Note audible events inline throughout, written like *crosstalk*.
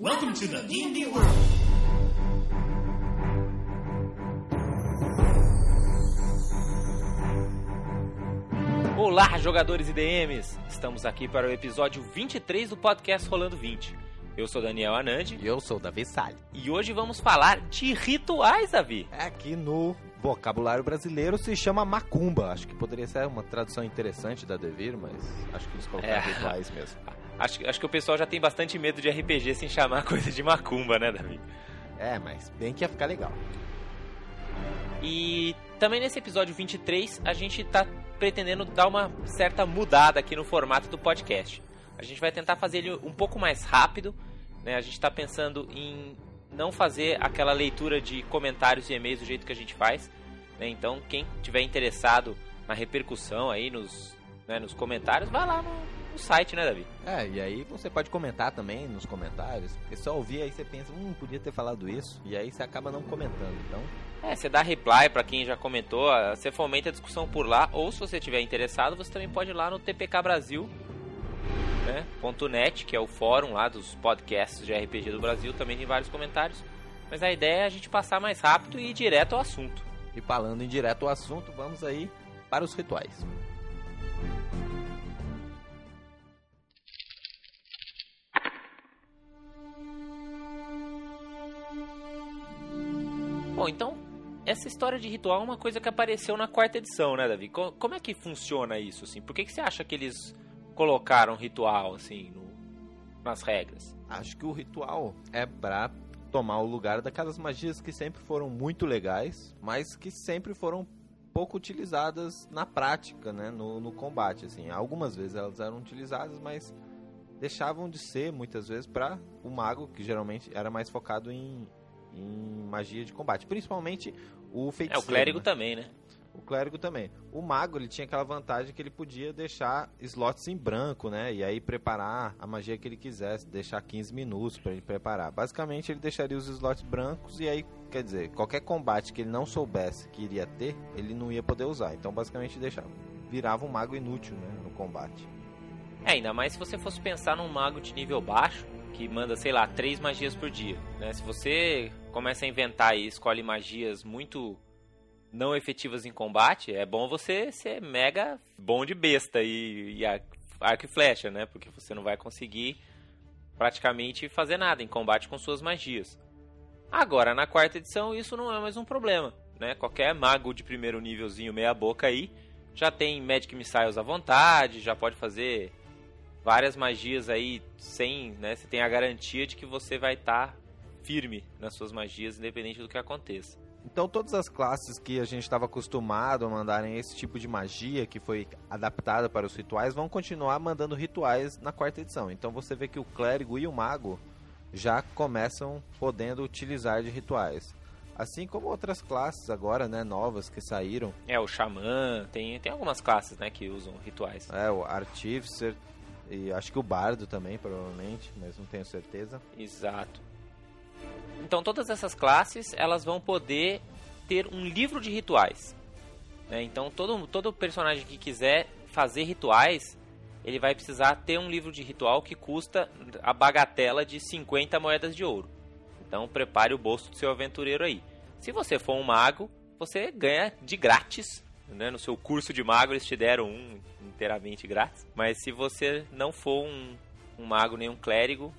Welcome to the D&D world. Olá, jogadores e DMs! Estamos aqui para o episódio 23 do podcast Rolando 20. Eu sou Daniel Anandi E eu sou o Davi Salles. e hoje vamos falar de rituais, Davi. Aqui no vocabulário brasileiro se chama macumba. Acho que poderia ser uma tradução interessante da Devir, mas acho que eles colocaram É. rituais mesmo. *laughs* Acho, acho que o pessoal já tem bastante medo de RPG sem chamar *laughs* coisa de macumba, né, Davi? É, mas bem que ia ficar legal. E também nesse episódio 23 a gente tá pretendendo dar uma certa mudada aqui no formato do podcast. A gente vai tentar fazer ele um pouco mais rápido, né? A gente está pensando em não fazer aquela leitura de comentários e e-mails do jeito que a gente faz, né? Então, quem tiver interessado na repercussão aí nos, né, nos comentários, vai lá no, no site, né, Davi? É, e aí você pode comentar também nos comentários. Porque só ouvir aí você pensa, hum, podia ter falado isso. E aí você acaba não comentando. Então, É, você dá reply pra quem já comentou, ah, você fomenta a discussão por lá, ou se você estiver interessado, você também pode ir lá no TPK Brasil, né, .net, que é o fórum lá dos podcasts de RPG do Brasil, também tem vários comentários. Mas a ideia é a gente passar mais rápido e ir direto ao assunto. e falando em direto ao assunto, vamos aí para os rituais. Bom, então, essa história de ritual é uma coisa que apareceu na quarta edição, né, Davi? Co- Como é que funciona isso, assim? Por que, que você acha que eles colocaram ritual, assim, no- nas regras? Acho que o ritual é pra tomar o lugar daquelas magias que sempre foram muito legais, mas que sempre foram pouco utilizadas na prática, né, no, no combate, assim. Algumas vezes elas eram utilizadas, mas deixavam de ser muitas vezes para o mago, que geralmente era mais focado em, em magia de combate, principalmente o É, feiticeiro. o clérigo né? também, né? O clérigo também. O mago, ele tinha aquela vantagem que ele podia deixar slots em branco, né? E aí preparar a magia que ele quisesse, deixar 15 minutos para ele preparar. Basicamente, ele deixaria os slots brancos e aí, quer dizer, qualquer combate que ele não soubesse que iria ter, ele não ia poder usar. Então, basicamente, deixava, virava um mago inútil, né, no combate. É, ainda mais se você fosse pensar num mago de nível baixo, que manda, sei lá, três magias por dia. Né? Se você começa a inventar e escolhe magias muito não efetivas em combate, é bom você ser mega bom de besta e, e ar- arco e flecha, né? Porque você não vai conseguir praticamente fazer nada em combate com suas magias. Agora, na quarta edição, isso não é mais um problema, né? Qualquer mago de primeiro nívelzinho meia boca aí já tem Magic Missiles à vontade, já pode fazer várias magias aí sem, né? Você tem a garantia de que você vai estar firme nas suas magias, independente do que aconteça. Então, todas as classes que a gente estava acostumado a mandarem esse tipo de magia que foi adaptada para os rituais vão continuar mandando rituais na quarta edição. Então, você vê que o clérigo e o mago já começam podendo utilizar de rituais. Assim como outras classes agora, né, novas que saíram, É, o Xamã, tem, tem algumas classes, né, que usam rituais. é o Artificer e acho que o Bardo também, provavelmente, mas não tenho certeza. Exato. Então todas essas classes elas vão poder ter um livro de rituais. né? Então todo, todo personagem que quiser fazer rituais, ele vai precisar ter um livro de ritual que custa a bagatela de 50 moedas de ouro. Então prepare o bolso do seu aventureiro aí. Se você for um mago, você ganha de grátis. Né? No seu curso de mago eles te deram um inteiramente grátis. Mas se você não for um, um mago nem um clérigo,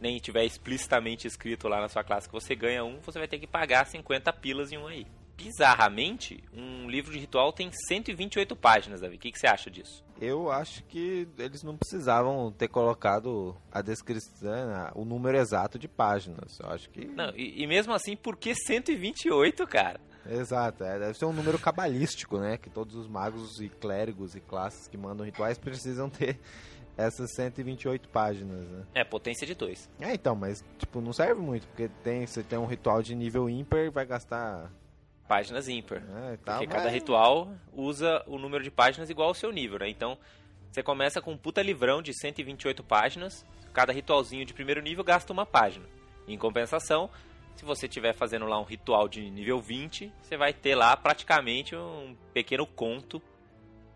nem tiver explicitamente escrito lá na sua classe que você ganha um, você vai ter que pagar 50 pilas em um aí. Bizarramente, um livro de ritual tem 128 páginas, Davi. O que, que você acha disso? Eu acho que eles não precisavam ter colocado a descrição, né, o número exato de páginas. Eu acho que Não, e, e mesmo assim, por que 128, cara? Exato, é, deve ser um número cabalístico, né? Que todos os magos e clérigos e classes que mandam rituais precisam ter *laughs* essas 128 páginas, né? É, potência de 2. É, então, mas tipo, não serve muito, porque tem, você tem um ritual de nível ímpar vai gastar. Páginas ímpar. É, e tal, Porque mas- cada ritual usa o número de páginas igual ao seu nível, né? Então, você começa com um puta livrão de 128 páginas. Cada ritualzinho de primeiro nível gasta uma página. Em compensação, se você estiver fazendo lá um ritual de nível 20, você vai ter lá praticamente um pequeno conto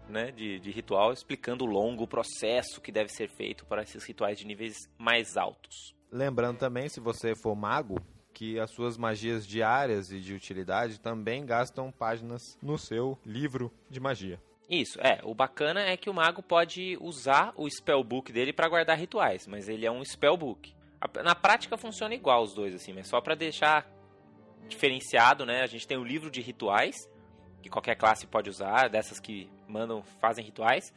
né, de, de ritual explicando o longo processo que deve ser feito para esses rituais de níveis mais altos. Lembrando também, se você for mago, que as suas magias diárias e de utilidade também gastam páginas no seu livro de magia. Isso, é. O bacana é que o mago pode usar o spellbook dele para guardar rituais, mas ele é um spellbook. Na prática funciona igual os dois, assim, mas só para deixar diferenciado, né? A gente tem o livro de rituais, que qualquer classe pode usar, dessas que mandam, fazem rituais.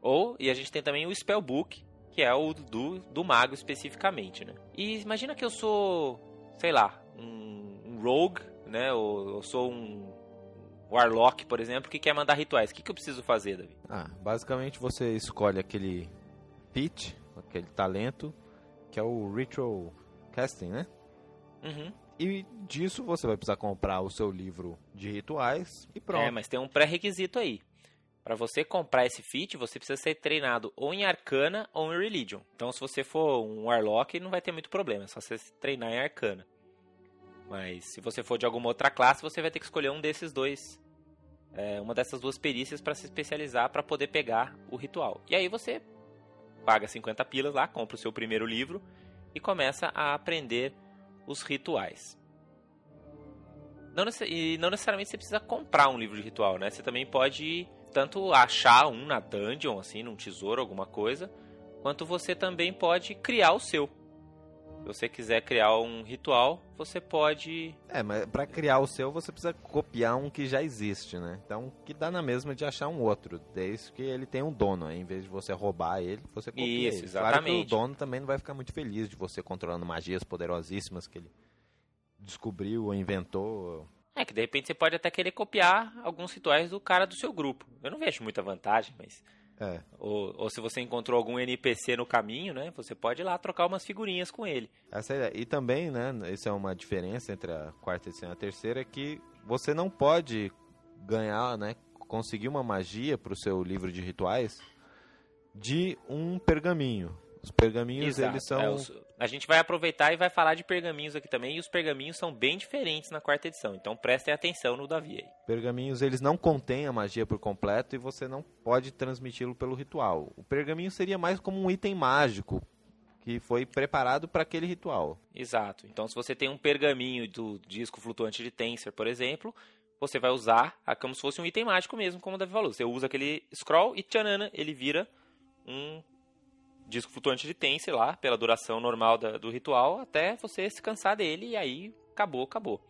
Ou, e a gente tem também o spellbook, que é o do, do mago especificamente, né? E imagina que eu sou, sei lá, um, um rogue, né? Ou eu sou um warlock, por exemplo, que quer mandar rituais. O que, que eu preciso fazer, Davi? Ah, basicamente você escolhe aquele pitch, aquele talento, que é o ritual casting, né? Uhum. E disso você vai precisar comprar o seu livro de rituais e pronto. É, mas tem um pré-requisito aí. Para você comprar esse feat, você precisa ser treinado ou em Arcana ou em Religion. Então, se você for um Warlock, não vai ter muito problema, é só você treinar em Arcana. Mas se você for de alguma outra classe, você vai ter que escolher um desses dois, é, uma dessas duas perícias para se especializar para poder pegar o ritual. E aí você paga 50 pilas lá, compra o seu primeiro livro e começa a aprender os rituais. Não, e não necessariamente você precisa comprar um livro de ritual, né? Você também pode tanto achar um na dungeon, assim, num tesouro, alguma coisa, quanto você também pode criar o seu. Se você quiser criar um ritual, você pode. É, mas para criar o seu você precisa copiar um que já existe, né? Então, que dá na mesma de achar um outro, desde que ele tenha um dono, em vez de você roubar ele, você copia Isso, ele. exatamente. Claro que o dono também não vai ficar muito feliz de você controlando magias poderosíssimas que ele descobriu ou inventou. É, que de repente você pode até querer copiar alguns rituais do cara do seu grupo. Eu não vejo muita vantagem, mas. É. Ou, ou se você encontrou algum NPC no caminho, né? Você pode ir lá trocar umas figurinhas com ele. Essa é, e também, né? Isso é uma diferença entre a quarta edição e a terceira, é que você não pode ganhar, né? Conseguir uma magia para o seu livro de rituais de um pergaminho. Os pergaminhos, Exato. eles são. É, os- a gente vai aproveitar e vai falar de pergaminhos aqui também. E os pergaminhos são bem diferentes na quarta edição. Então prestem atenção no Davi aí. Pergaminhos, eles não contêm a magia por completo e você não pode transmiti-lo pelo ritual. O pergaminho seria mais como um item mágico que foi preparado para aquele ritual. Exato. Então, se você tem um pergaminho do disco flutuante de Tensor, por exemplo, você vai usar a- como se fosse um item mágico mesmo, como o Davi falou. Você usa aquele scroll e tchanana, ele vira um disco flutuante de Tensor lá, pela duração normal da- do ritual, até você se cansar dele e aí acabou, acabou.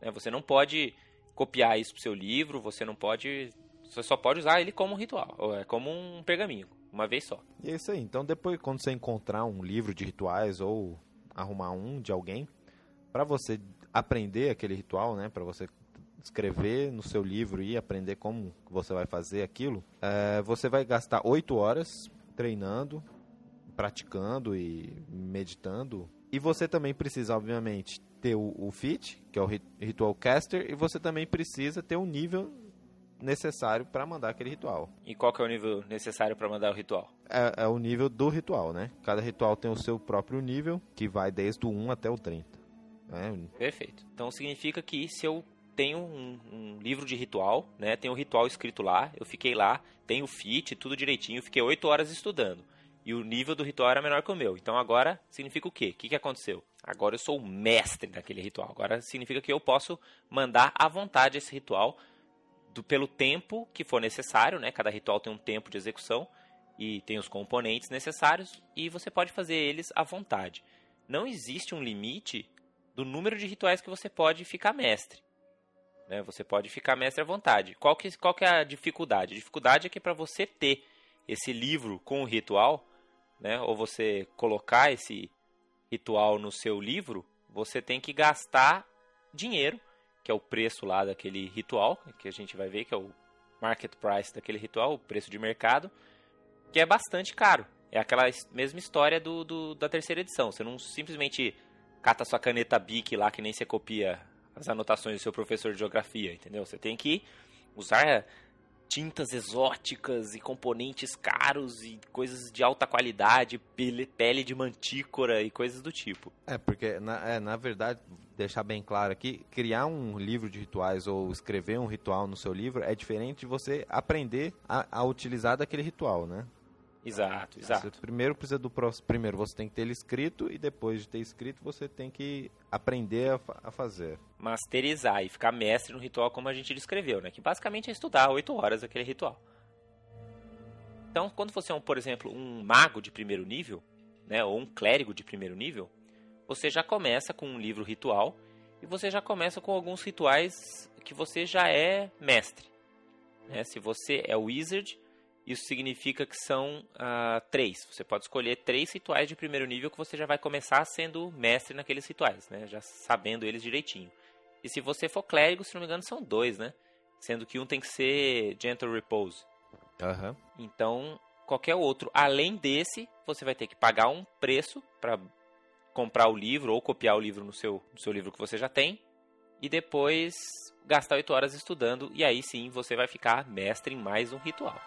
Né, Você não pode copiar isso pro seu livro, você não pode... Você só pode usar ele como um ritual, é como um pergaminho, uma vez só. E é isso aí. Então, depois, quando você encontrar um livro de rituais ou arrumar um de alguém, para você aprender aquele ritual, né, para você escrever no seu livro e aprender como você vai fazer aquilo, é, você vai gastar oito horas treinando, praticando e meditando. E você também precisa, obviamente, ter o, o fit, que é o ri- ritual caster, e você também precisa ter o nível necessário para mandar aquele ritual. E qual que é o nível necessário para mandar o ritual? É, é o nível do ritual, né? Cada ritual tem o seu próprio nível, que vai desde o 1 até o 30. né? Perfeito. Então significa que se eu tenho um, um livro de ritual, né? Tem o ritual escrito lá, eu fiquei lá, tenho o fit, tudo direitinho, fiquei 8 horas estudando. E o nível do ritual era menor que o meu. Então agora significa o quê? O que, que aconteceu? Agora eu sou o mestre daquele ritual. Agora significa que eu posso mandar à vontade esse ritual do- pelo tempo que for necessário, né? Cada ritual tem um tempo de execução e tem os componentes necessários e você pode fazer eles à vontade. Não existe um limite do número de rituais que você pode ficar mestre. Né? Você pode ficar mestre à vontade. Qual que, qual que é a dificuldade? A dificuldade é que para você ter esse livro com o ritual, né? ou você colocar esse ritual no seu livro, você tem que gastar dinheiro, que é o preço lá daquele ritual, que a gente vai ver que é o market price daquele ritual, o preço de mercado, que é bastante caro. É aquela es- mesma história do, do- da terceira edição. Você não simplesmente cata sua caneta Bic lá que nem você copia as anotações do seu professor de geografia, entendeu? Você tem que usar tintas exóticas e componentes caros e coisas de alta qualidade, pele, de mantícora e coisas do tipo. É, porque, na, é, na verdade, deixar bem claro aqui, criar um livro de rituais ou escrever um ritual no seu livro é diferente de você aprender a, a utilizar daquele ritual, né? Exato, exato. Você primeiro precisa do pro- primeiro você tem que ter ele escrito e depois de ter escrito você tem que aprender a, fa- a fazer. Masterizar e ficar mestre no ritual como a gente descreveu, né? Que basicamente é estudar 8 horas aquele ritual. Então, quando você é, um, por exemplo, um mago de primeiro nível, né, ou um clérigo de primeiro nível, você já começa com um livro ritual e você já começa com alguns rituais que você já é mestre. né? Se você é wizard, isso significa que são ah, três. Você pode escolher três rituais de primeiro nível que você já vai começar sendo mestre naqueles rituais, né? já sabendo eles direitinho. E se você for clérigo, se não me engano, são dois, né? Sendo que um tem que ser Gentle Repose. Aham. Então, qualquer outro além desse, você vai ter que pagar um preço para comprar o livro ou copiar o livro no seu, no seu livro que você já tem e depois gastar 8 horas estudando e aí sim você vai ficar mestre em mais um ritual.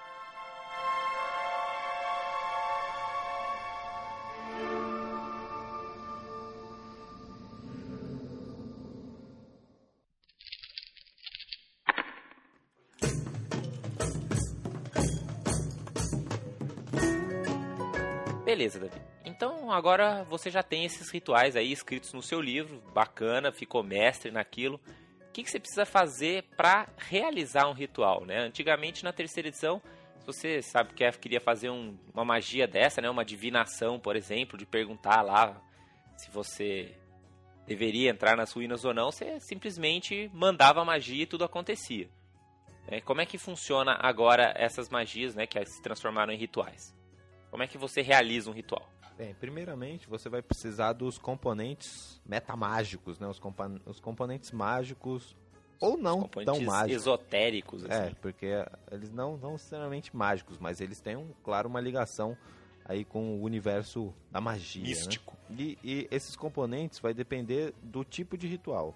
Beleza, Davi. Então agora você já tem esses rituais aí escritos no seu livro, bacana, ficou mestre naquilo. O que, que você precisa fazer para realizar um ritual, né? Antigamente na terceira edição, se você sabe que queria fazer um- uma magia dessa, né? Uma divinação, por exemplo, de perguntar lá se você deveria entrar nas ruínas ou não, você simplesmente mandava a magia e tudo acontecia. né? Como é que funciona agora essas magias, né? Que se transformaram em rituais? Como é que você realiza um ritual? Bem, primeiramente você vai precisar dos componentes metamágicos, né? Os, compa- os componentes mágicos ou não Os tão mágicos. esotéricos, É, assim. porque eles não não necessariamente mágicos, mas eles têm, um, claro, uma ligação aí com o universo da magia. né? Místico. E, e esses componentes vai depender do tipo de ritual.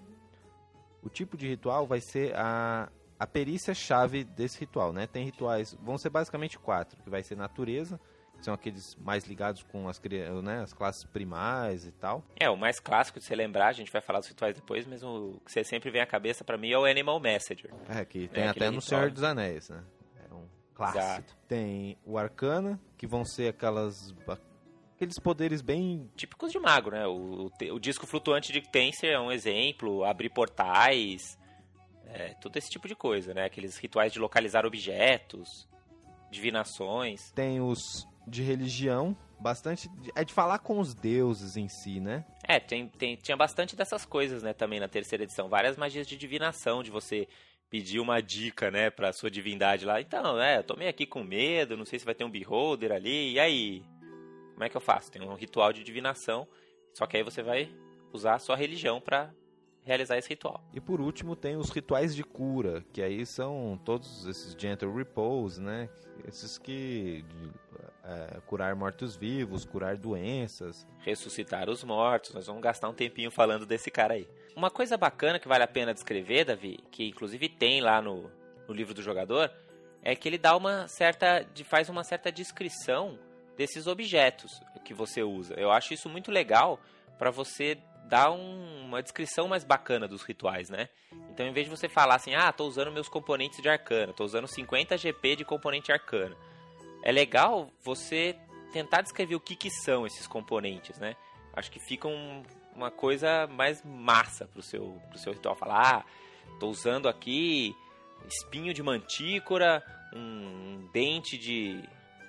O tipo de ritual vai ser a, a perícia-chave desse ritual, né? Tem rituais, vão ser basicamente quatro, que vai ser natureza, são aqueles mais ligados com as, né, as classes primais e tal. É, o mais clássico de você lembrar, a gente vai falar dos rituais depois, mas o que você sempre vem à cabeça pra mim é o Animal Messenger. É, que tem É, até aquele no ritual. Senhor dos Anéis, né? É um clássico. Exato. Tem o Arcana, que vão ser aquelas... Aqueles poderes bem Típicos de mago, né? O, o o disco flutuante de Tenser é um exemplo, abrir portais, é, todo esse tipo de coisa, né? Aqueles rituais de localizar objetos, divinações. tem os de religião, bastante. É de falar com os deuses em si, né? É, tem, tem- tinha bastante dessas coisas, né, também na terceira edição. Várias magias de divinação, de você pedir uma dica, né, pra sua divindade lá. Então, é, eu tô meio aqui com medo, não sei se vai ter um beholder ali, e aí? Como é que eu faço? Tem um ritual de divinação, só que aí você vai usar a sua religião pra realizar esse ritual. E por último tem os rituais de cura, que aí são todos esses gentle repose, né? Esses que é, curar mortos-vivos, curar doenças. Ressuscitar os mortos, nós vamos gastar um tempinho falando desse cara aí. Uma coisa bacana que vale a pena descrever, Davi, que inclusive tem lá no, no livro do jogador, é que ele dá uma certa. faz uma certa descrição desses objetos que você usa. Eu acho isso muito legal para você dar um- uma descrição mais bacana dos rituais, né? Então, em vez de você falar assim, ah, tô usando meus componentes de arcana, tô usando 50 GP de componente arcana. É legal você tentar descrever o que, que são esses componentes, né? Acho que fica um- uma coisa mais massa pro seu, pro seu ritual. Falar, ah, tô usando aqui espinho de mantícora, um dente de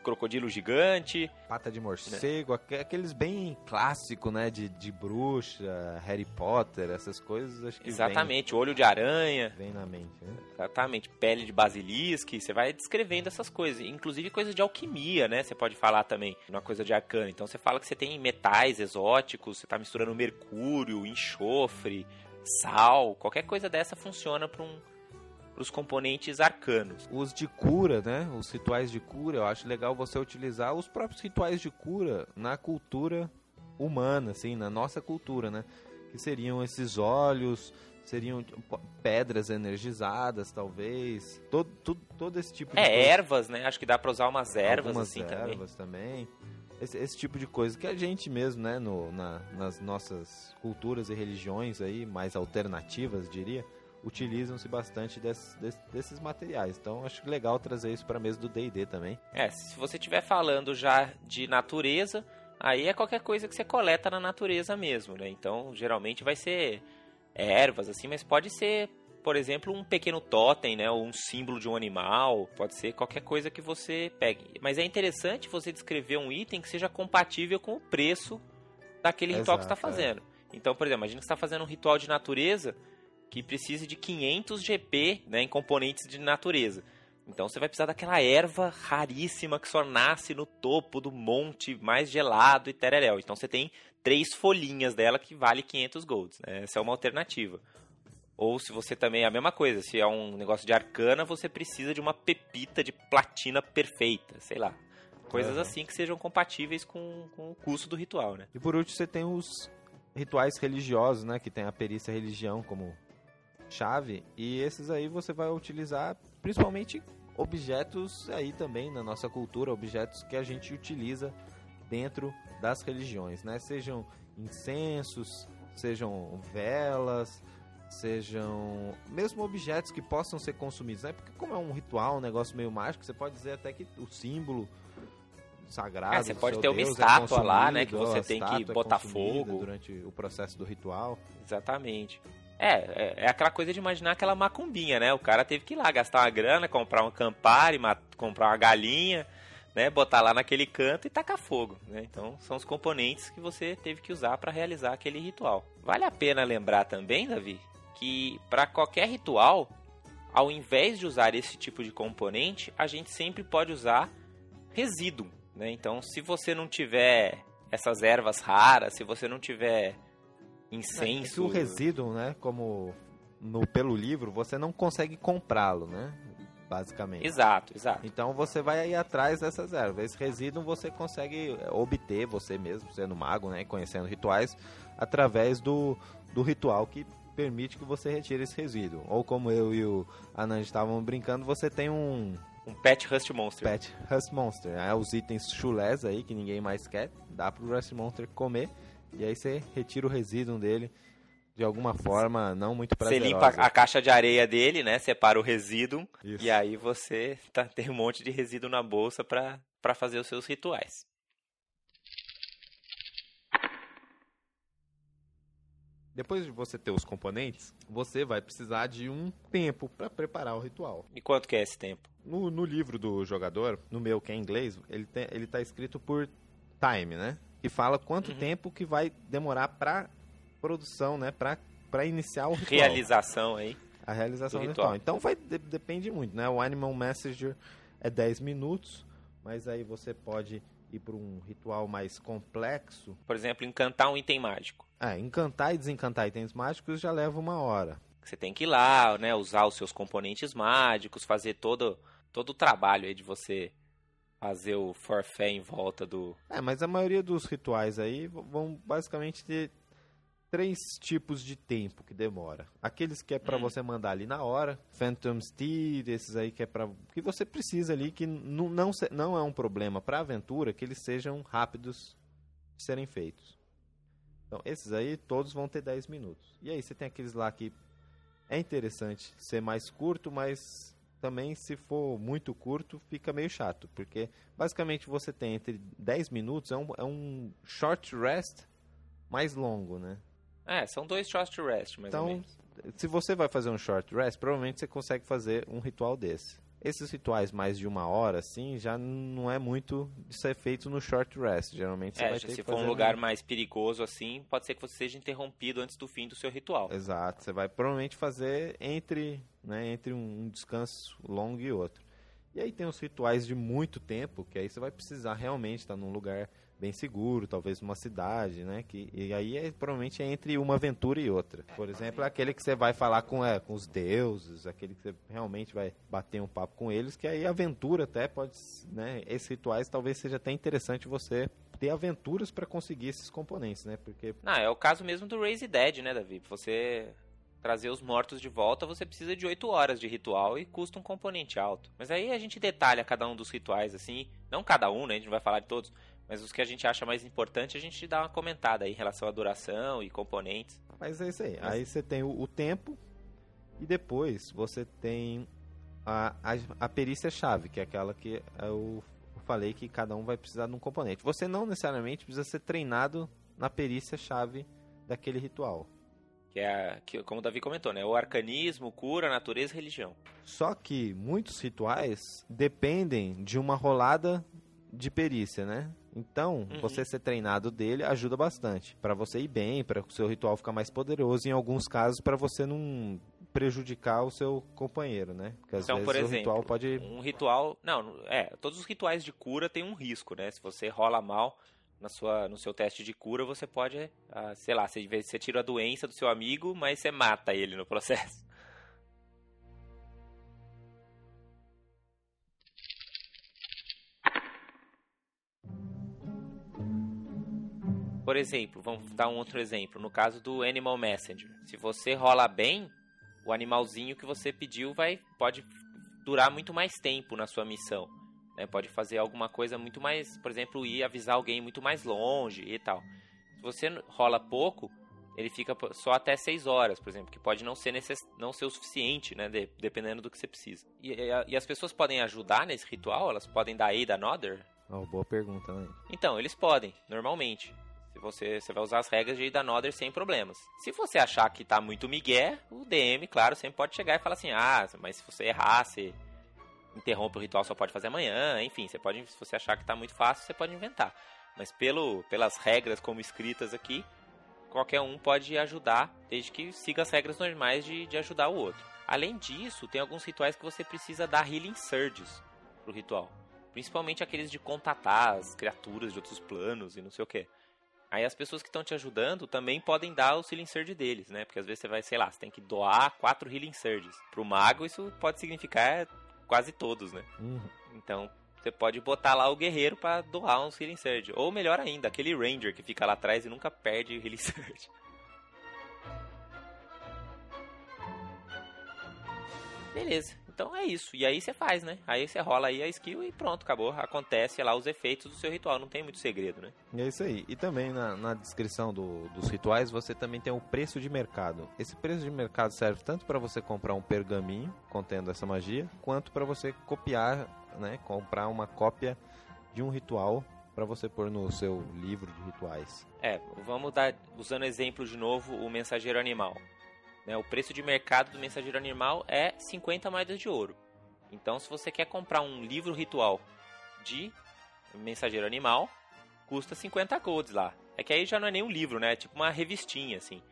crocodilo gigante. Pata de morcego, aque- aqueles bem clássicos, né? De, de bruxa, Harry Potter, essas coisas, acho que Exatamente, olho de aranha. Vem, vem na mente, né? Exatamente, pele de basilisco, você vai descrevendo essas coisas, inclusive coisas de alquimia, né? Você pode falar também, uma coisa de arcana. Então você fala que você tem metais exóticos, você tá misturando mercúrio, enxofre, sal, qualquer coisa dessa funciona para um os componentes arcanos. Os de cura, né? Os rituais de cura, eu acho legal você utilizar os próprios rituais de cura na cultura humana, assim, na nossa cultura, né? Que seriam esses olhos, seriam tipo, pedras energizadas, talvez. Todo, todo, todo esse tipo de É, coisa. ervas, né? Acho que dá para usar umas ervas Algumas assim também. ervas também. Esse, esse tipo de coisa que a gente mesmo, né, no, na- nas nossas culturas e religiões aí, mais alternativas, diria, utilizam-se bastante desse, desse, desses materiais. Então acho legal trazer isso para a mesa do D&D também. É, se você estiver falando já de natureza, aí é qualquer coisa que você coleta na natureza mesmo, né? Então geralmente vai ser ervas assim, mas pode ser por exemplo, um pequeno totem, né, ou um símbolo de um animal, pode ser qualquer coisa que você pegue. Mas é interessante você descrever um item que seja compatível com o preço daquele ritual Exato, que você está fazendo. É. Então, por exemplo, imagina que você está fazendo um ritual de natureza que precise de 500 GP né, em componentes de natureza. Então você vai precisar daquela erva raríssima que só nasce no topo do monte mais gelado e tereréu. Então você tem três folhinhas dela que vale 500 golds. Né? Essa é uma alternativa. Ou se você também é a mesma coisa, se é um negócio de arcana, você precisa de uma pepita de platina perfeita, sei lá. Coisas uhum. assim que sejam compatíveis com, com o custo do ritual, né? E por último você tem os rituais religiosos, né? Que tem a perícia religião como chave. E esses aí você vai utilizar principalmente objetos aí também na nossa cultura, objetos que a gente utiliza dentro das religiões, né? Sejam incensos, sejam velas, sejam mesmo objetos que possam ser consumidos, né? Porque como é um ritual, um negócio meio mágico, você pode dizer até que o símbolo sagrado. É, você pode ter uma é estátua é lá, né? Que você tem que botar é fogo durante o processo do ritual. Exatamente. É, é, é, aquela coisa de imaginar aquela macumbinha, né? O cara teve que ir lá gastar uma grana, comprar um campari, comprar uma galinha, né? Botar lá naquele canto e tacar fogo, né? Então, são os componentes que você teve que usar para realizar aquele ritual. Vale a pena lembrar também, Davi, que para qualquer ritual, ao invés de usar esse tipo de componente, a gente sempre pode usar resíduo. Né? Então, se você não tiver essas ervas raras, se você não tiver incenso. É, o resíduo, né? Como no, pelo livro, você não consegue comprá-lo, né? Basicamente. Exato, exato. Então você vai aí atrás dessas ervas. Esse resíduo você consegue obter você mesmo, sendo mago, né? Conhecendo rituais, através do, do ritual que permite que você retire esse resíduo. Ou como eu e o Anand estavam brincando, você tem um... Um Pet Rust Monster. Pet Rust Monster. É, os itens chulés aí que ninguém mais quer, dá pro Rust Monster comer. E aí você retira o resíduo dele de alguma forma não muito prazerosa. Você limpa a caixa de areia dele, né? Separa o resíduo. Isso. E aí você tá, tem um monte de resíduo na bolsa para fazer os seus rituais. Depois de você ter os componentes, você vai precisar de um tempo para preparar o ritual. E quanto que é esse tempo? No, no livro do jogador, no meu que é em inglês, ele, tem, ele tá escrito por time, né? Que fala quanto uhum. tempo que vai demorar para produção, né? Para para iniciar o ritual. Realização aí. A realização do, do ritual. ritual. Então vai de, depende muito, né? O Animal Messenger é 10 minutos, mas aí você pode ir para um ritual mais complexo. Por exemplo, encantar um item mágico. É, encantar e desencantar itens mágicos já leva uma hora. Você tem que ir lá, né, usar os seus componentes mágicos, fazer todo, todo o trabalho aí de você fazer o forfé em volta do... É, mas a maioria dos rituais aí vão basicamente ter três tipos de tempo que demora. Aqueles que é para hum. você mandar ali na hora, Phantom Steed, esses aí que é para que você precisa ali que não não, não é um problema para aventura que eles sejam rápidos de serem feitos. Então, esses aí todos vão ter 10 minutos. E aí você tem aqueles lá que é interessante ser mais curto, mas também se for muito curto fica meio chato, porque basicamente você tem entre 10 minutos é um, é um short rest mais longo, né? É, são dois short rest, mais então, ou menos. se você vai fazer um short rest, provavelmente você consegue fazer um ritual desse. Esses rituais mais de uma hora, assim, já não é muito de ser feito no short rest. Geralmente você é, vai ter se que for um lugar mais perigoso, assim, pode ser que você seja interrompido antes do fim do seu ritual. Exato. Você vai provavelmente fazer entre, né, entre um descanso longo e outro. E aí tem os rituais de muito tempo, que aí você vai precisar realmente estar num lugar bem seguro, talvez uma cidade, né? Que, e aí é, provavelmente é entre uma aventura e outra. Por exemplo, aquele que você vai falar com, é, com os deuses, aquele que você realmente vai bater um papo com eles, que aí aventura até pode, né? Esses rituais talvez seja até interessante você ter aventuras para conseguir esses componentes, né? Porque Não, é o caso mesmo do Raise Dead, né, Davi? Você trazer os mortos de volta, você precisa de 8 horas de ritual e custa um componente alto. Mas aí a gente detalha cada um dos rituais assim, não cada um, né? A gente não vai falar de todos, mas os que a gente acha mais importante, a gente dá uma comentada aí em relação à duração e componentes. Mas é isso aí. Mas... Aí você tem o, o, tempo. E depois você tem a, a, a perícia-chave, que é aquela que eu falei que cada um vai precisar de um componente. Você não necessariamente precisa ser treinado na perícia-chave daquele ritual. Que é, que, como o Davi comentou, né? O arcanismo, cura, natureza e religião. Só que muitos rituais dependem de uma rolada de perícia, né? Então, uhum. você ser treinado dele ajuda bastante. para você ir bem, para o seu ritual ficar mais poderoso. Em alguns casos, para você não prejudicar o seu companheiro, né? Porque às então, vezes por exemplo, ritual pode. Um ritual. Não, é. Todos os rituais de cura têm um risco, né? Se você rola mal, na sua, no seu teste de cura, você pode, ah, sei lá, você, você tira a doença do seu amigo, mas você mata ele no processo. Por exemplo, vamos dar um outro exemplo. No caso do Animal Messenger, se você rola bem, o animalzinho que você pediu vai pode durar muito mais tempo na sua missão. Né? Pode fazer alguma coisa muito mais, por exemplo, ir avisar alguém muito mais longe e tal. Se você rola pouco, ele fica só até 6 horas, por exemplo, que pode não ser, necess... não ser o suficiente, né? De... dependendo do que você precisa. E, e, e, as pessoas podem ajudar nesse ritual? Elas podem dar aid another? Oh, boa pergunta, né? Então, eles podem, normalmente. Se você, você vai usar as regras de aid another sem problemas. Se você achar que tá muito migué, o DM, claro, sempre pode chegar e falar assim, ah, mas se você errar, você interrompe o ritual, só pode fazer amanhã, enfim, você pode, se você achar que está muito fácil, você pode inventar. Mas pelo, pelas regras como escritas aqui, qualquer um pode ajudar, desde que siga as regras normais de, de ajudar o outro. Além disso, tem alguns rituais que você precisa dar healing surges pro ritual. Principalmente aqueles de contatar as criaturas de outros planos e não sei o que. Aí as pessoas que estão te ajudando também podem dar o healing surge deles, né? Porque às vezes você vai, sei lá, você tem que doar quatro healing surges. Pro mago isso pode significar quase todos, né? Uhum. Então, você pode botar lá o guerreiro para doar uns Healing Surge. Ou melhor ainda, aquele Ranger que fica lá atrás e nunca perde *laughs* Healing Surge. Beleza. Então é isso. E aí você faz, né? Aí você rola aí a skill e pronto, acabou. Acontece lá os efeitos do seu ritual. Não tem muito segredo, né? É isso aí. E também na, na descrição do, dos rituais você também tem o preço de mercado. Esse preço de mercado serve tanto para você comprar um pergaminho contendo essa magia, quanto para você copiar, né? Comprar uma cópia de um ritual para você pôr no seu livro de rituais. É, vamos dar, usando exemplo de novo, o mensageiro animal. Né? O preço de mercado do mensageiro animal é 50 moedas de ouro. Então, se você quer comprar um livro ritual de mensageiro animal, custa 50 golds lá. É que aí já não é nem um livro, né? É tipo uma revistinha, assim.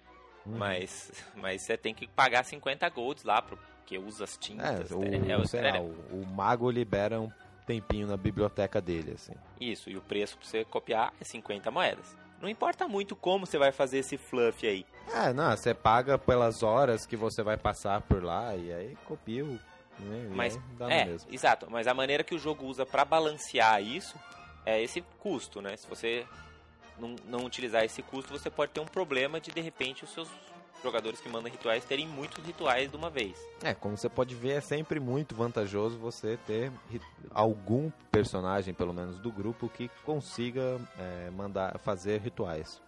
Hum. Mas, *laughs* mas você tem que pagar 50 golds lá, porque usa as tintas. É, o, é, é, sei lá, o, o mago libera um tempinho na biblioteca dele, assim. Isso, e o preço pra você copiar é 50 moedas. Não importa muito como você vai fazer esse fluff aí. É, não, você paga pelas horas que você vai passar por lá e aí copia o. Né, mas, é, mesmo. exato. Mas a maneira que o jogo usa para balancear isso é esse custo, né? Se você não, não utilizar esse custo, você pode ter um problema de de repente os seus jogadores que mandam rituais terem muitos rituais de uma vez. É, como você pode ver, é sempre muito vantajoso você ter algum personagem, pelo menos do grupo, que consiga é, mandar fazer rituais.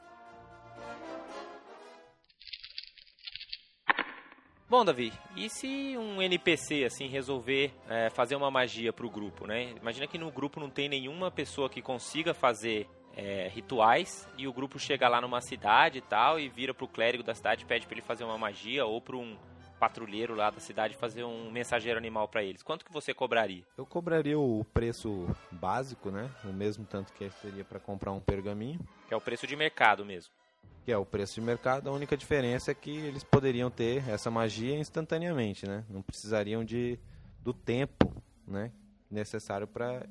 Bom, Davi, e se um NPC assim resolver é, fazer uma magia para o grupo, né? Imagina que no grupo não tem nenhuma pessoa que consiga fazer é, rituais e o grupo chega lá numa cidade e tal e vira pro clérigo da cidade e pede para ele fazer uma magia ou para um patrulheiro lá da cidade fazer um mensageiro animal para eles. Quanto que você cobraria? Eu cobraria o preço básico, né? O mesmo tanto que seria para comprar um pergaminho. Que é o preço de mercado mesmo. Que é o preço de mercado. A única diferença é que eles poderiam ter essa magia instantaneamente, né? Não precisariam de do tempo, né? Necessário para